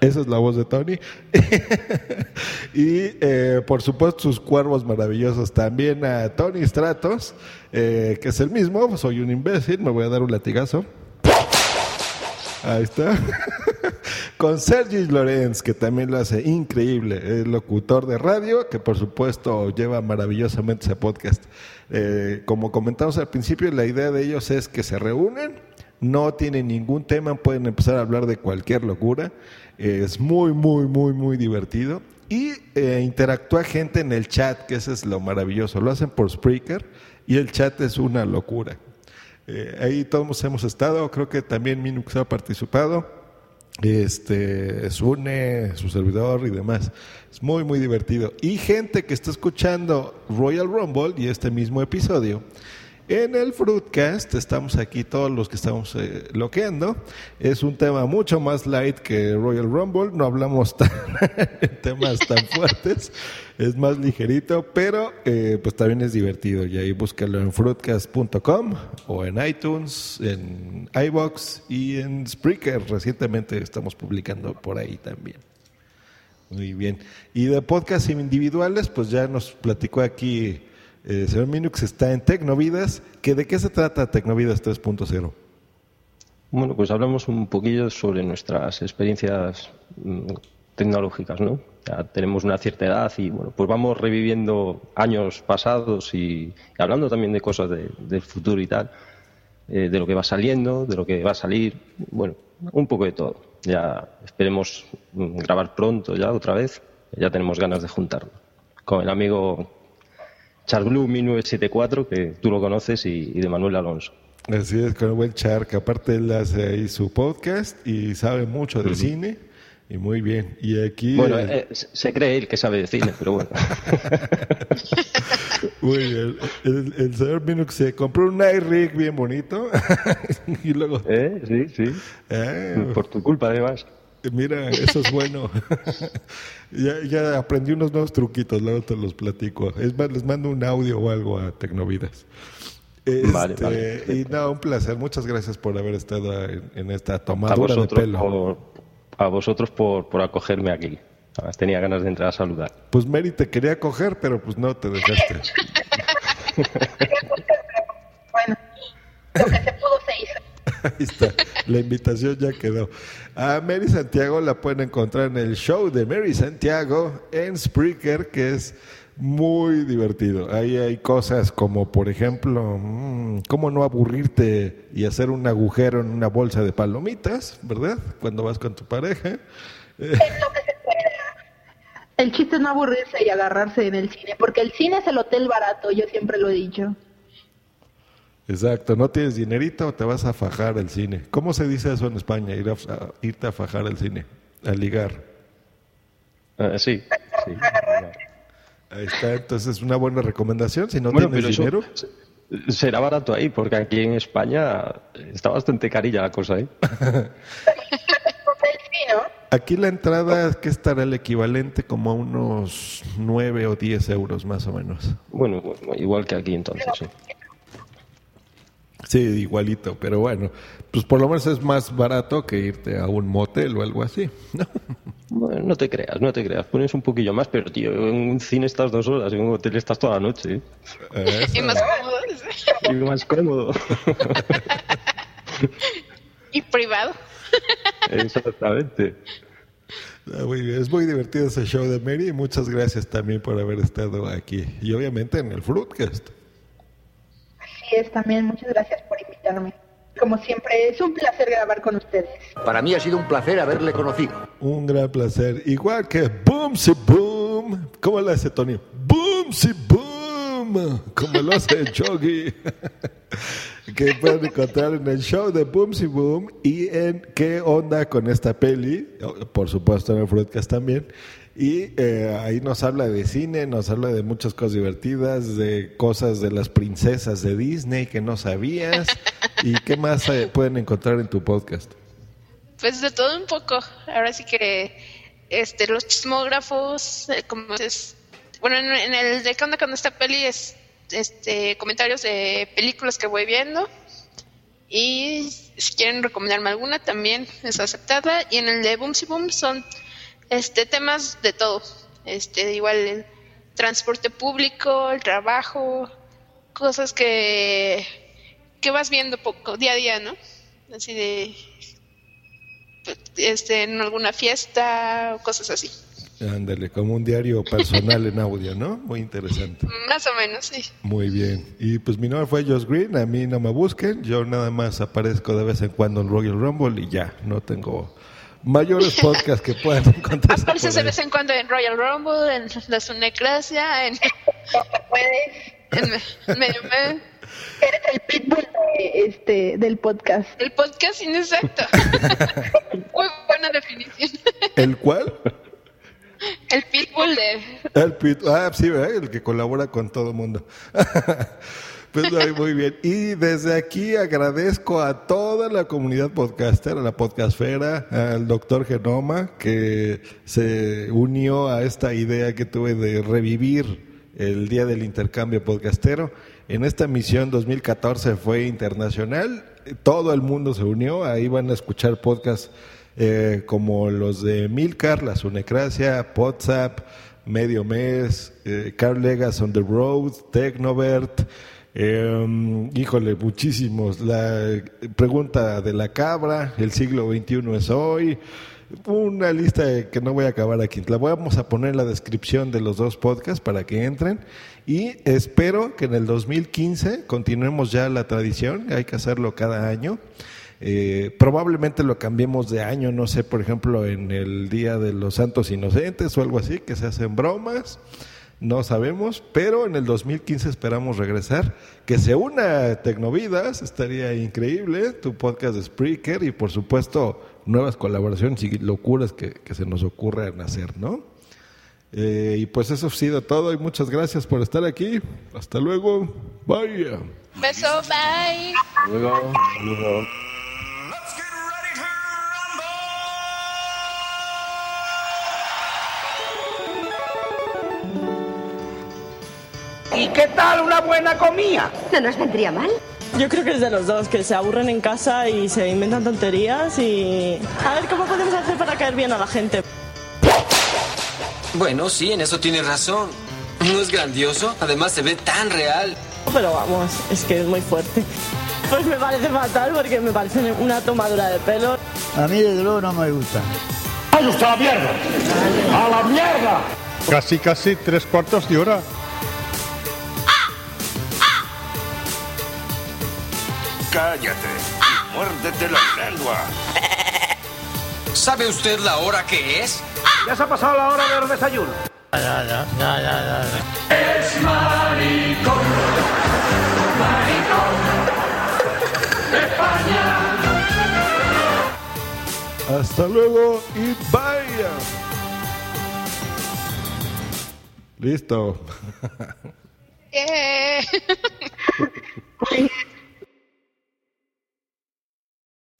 Esa es la voz de Tony. y eh, por supuesto sus cuervos maravillosos también a Tony Stratos, eh, que es el mismo, soy un imbécil, me voy a dar un latigazo. Ahí está. Con Sergi Lorenz, que también lo hace increíble, es locutor de radio, que por supuesto lleva maravillosamente ese podcast. Eh, como comentamos al principio, la idea de ellos es que se reúnen, no tienen ningún tema, pueden empezar a hablar de cualquier locura. Es muy, muy, muy, muy divertido. Y eh, interactúa gente en el chat, que eso es lo maravilloso. Lo hacen por Spreaker y el chat es una locura. Eh, ahí todos hemos estado, creo que también Minux ha participado, este, Sune, su servidor y demás. Es muy, muy divertido. Y gente que está escuchando Royal Rumble y este mismo episodio. En el Fruitcast, estamos aquí todos los que estamos eh, loqueando. Es un tema mucho más light que Royal Rumble. No hablamos tan, temas tan fuertes. Es más ligerito, pero eh, pues también es divertido. Y ahí búscalo en fruitcast.com o en iTunes, en iBox y en Spreaker. Recientemente estamos publicando por ahí también. Muy bien. Y de podcasts individuales, pues ya nos platicó aquí eh, señor Minux, está en Tecnovidas. ¿Que ¿De qué se trata Tecnovidas 3.0? Bueno, pues hablamos un poquillo sobre nuestras experiencias mm, tecnológicas, ¿no? Ya tenemos una cierta edad y, bueno, pues vamos reviviendo años pasados y, hablando también de cosas de- del futuro y tal, eh, de lo que va saliendo, de lo que va a salir, bueno, un poco de todo. Ya esperemos mm, grabar pronto ya otra vez, ya tenemos ganas de juntarnos con el amigo Charblue 1974, que tú lo conoces, y, y de Manuel Alonso. Así es, con el buen Char, que aparte él hace ahí su podcast y sabe mucho de cine. Y muy bien. Y aquí. Bueno, eh, eh, se cree él que sabe de cine, pero bueno. muy bien. El, el señor Minux se compró un iRig bien bonito. y luego. ¿Eh? Sí, sí. Eh, Por tu culpa, además. Mira, eso es bueno. ya, ya aprendí unos nuevos truquitos, luego te los platico. Es más, les mando un audio o algo a Tecnovidas. Este, Vale, vale. Y no, un placer. Muchas gracias por haber estado en, en esta A tomadura de pelo. por, a vosotros por, por acogerme aquí. Además, tenía ganas de entrar a saludar. Pues Mary te quería coger, pero pues no te dejaste. Bueno, lo que se pudo se hizo. Ahí está, la invitación ya quedó. A Mary Santiago la pueden encontrar en el show de Mary Santiago en Spreaker, que es muy divertido. Ahí hay cosas como, por ejemplo, mm, cómo no aburrirte y hacer un agujero en una bolsa de palomitas, ¿verdad? Cuando vas con tu pareja. Eh, El chiste es no aburrirse y agarrarse en el cine, porque el cine es el hotel barato, yo siempre lo he dicho. Exacto, no tienes dinerito, te vas a fajar al cine. ¿Cómo se dice eso en España? Ir a, a- irte a fajar al cine, a ligar. Ah, sí, sí. Ahí está, entonces es una buena recomendación. Si no Bueno, tienes eso dinero, se- será barato ahí, porque aquí en España está bastante carilla la cosa, ¿eh? aquí la entrada, que estará el equivalente como a unos 9 o 10 euros más o menos. Bueno, igual que aquí entonces, sí. Sí, igualito, pero bueno, pues por lo menos es más barato que irte a un motel o algo así. ¿no? Bueno, no te creas, no te creas. Pones un poquillo más, pero tío, en un cine estás dos horas, en un hotel estás toda la noche. ¿eh? Y más cómodos. Y más cómodo. y privado. Exactamente. Ah, muy bien, Es muy divertido ese show de Mary y muchas gracias también por haber estado aquí. Y obviamente en el Fruitcast. Así es, también muchas gracias invitarme. Como siempre, es un placer grabar con ustedes. Para mí ha sido un placer haberle conocido. Un gran placer. Igual que Boom Si Boom. ¿Cómo lo hace Tony? Boom Si Boom. Como lo hace Chogi. que pueden encontrar en el show de Boom Si Boom y en qué onda con esta peli. Por supuesto en el Fruitcast también. Y eh, ahí nos habla de cine, nos habla de muchas cosas divertidas, de cosas de las princesas de Disney que no sabías. ¿Y qué más eh, pueden encontrar en tu podcast? Pues de todo un poco. Ahora sí que este los chismógrafos, eh, como es, bueno, en, el de onda con esta peli es este comentarios de películas que voy viendo y si quieren recomendarme alguna también es aceptada y en el de Boom Si Boom son este temas de todo, este igual el transporte público, el trabajo, cosas que que vas viendo poco día a día, ¿no? Así de este en alguna fiesta o cosas así. Ándale, como un diario personal en audio, ¿no? Muy interesante. Más o menos, sí. Muy bien. Y pues mi nombre fue Josh Green, a mí no me busquen, yo nada más aparezco de vez en cuando en Royal Rumble y ya, no tengo mayores podcasts que puedan encontrar. Apareces de vez en cuando en Royal Rumble, en la Sunecracia, en, en, en Medio. Eres el pitbull de, este, del podcast. El podcast inexacto. Muy buena definición. ¿El cuál? El pitbull de... El pit, ah, sí, ¿verdad? El que colabora con todo el mundo. Pues muy bien. Y desde aquí agradezco a toda la comunidad podcaster, a la podcastfera, al doctor Genoma, que se unió a esta idea que tuve de revivir el Día del Intercambio Podcastero. En esta misión 2014 fue internacional, todo el mundo se unió, ahí van a escuchar podcasts eh, como los de Milcar, La Sunecracia, WhatsApp, Medio Mes, eh, Legas on the Road, Tecnovert, eh, híjole, muchísimos. La pregunta de la cabra, el siglo XXI es hoy. Una lista que no voy a acabar aquí. La vamos a poner en la descripción de los dos podcasts para que entren. Y espero que en el 2015 continuemos ya la tradición. Hay que hacerlo cada año. Eh, probablemente lo cambiemos de año, no sé, por ejemplo, en el Día de los Santos Inocentes o algo así, que se hacen bromas. No sabemos, pero en el 2015 esperamos regresar. Que se una Tecnovidas, estaría increíble. Tu podcast de Spreaker y, por supuesto, nuevas colaboraciones y locuras que, que se nos ocurran hacer, ¿no? Eh, y pues eso ha sido todo y muchas gracias por estar aquí. Hasta luego. Bye. Beso, bye. Hasta luego. Hasta luego. ¿Y qué tal una buena comida? ¿No nos vendría mal? Yo creo que es de los dos, que se aburren en casa y se inventan tonterías y... A ver, ¿cómo podemos hacer para caer bien a la gente? Bueno, sí, en eso tiene razón. ¿No es grandioso? Además se ve tan real. Pero vamos, es que es muy fuerte. Pues me parece fatal porque me parece una tomadura de pelo. A mí desde luego no me gusta. ¡Vaya usted a la mierda! ¡A la mierda! Casi, casi tres cuartos de hora. Cállate y muérdete la lengua. ¿Sabe usted la hora que es? Ya se ha pasado la hora del desayuno. Es maricón, maricón. España. Hasta luego y vaya. Listo. Eh.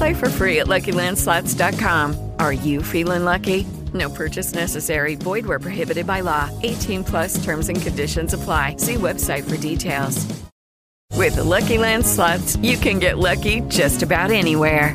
Play for free at LuckyLandSlots.com. Are you feeling lucky? No purchase necessary. Void where prohibited by law. 18 plus terms and conditions apply. See website for details. With Lucky Land slots, you can get lucky just about anywhere.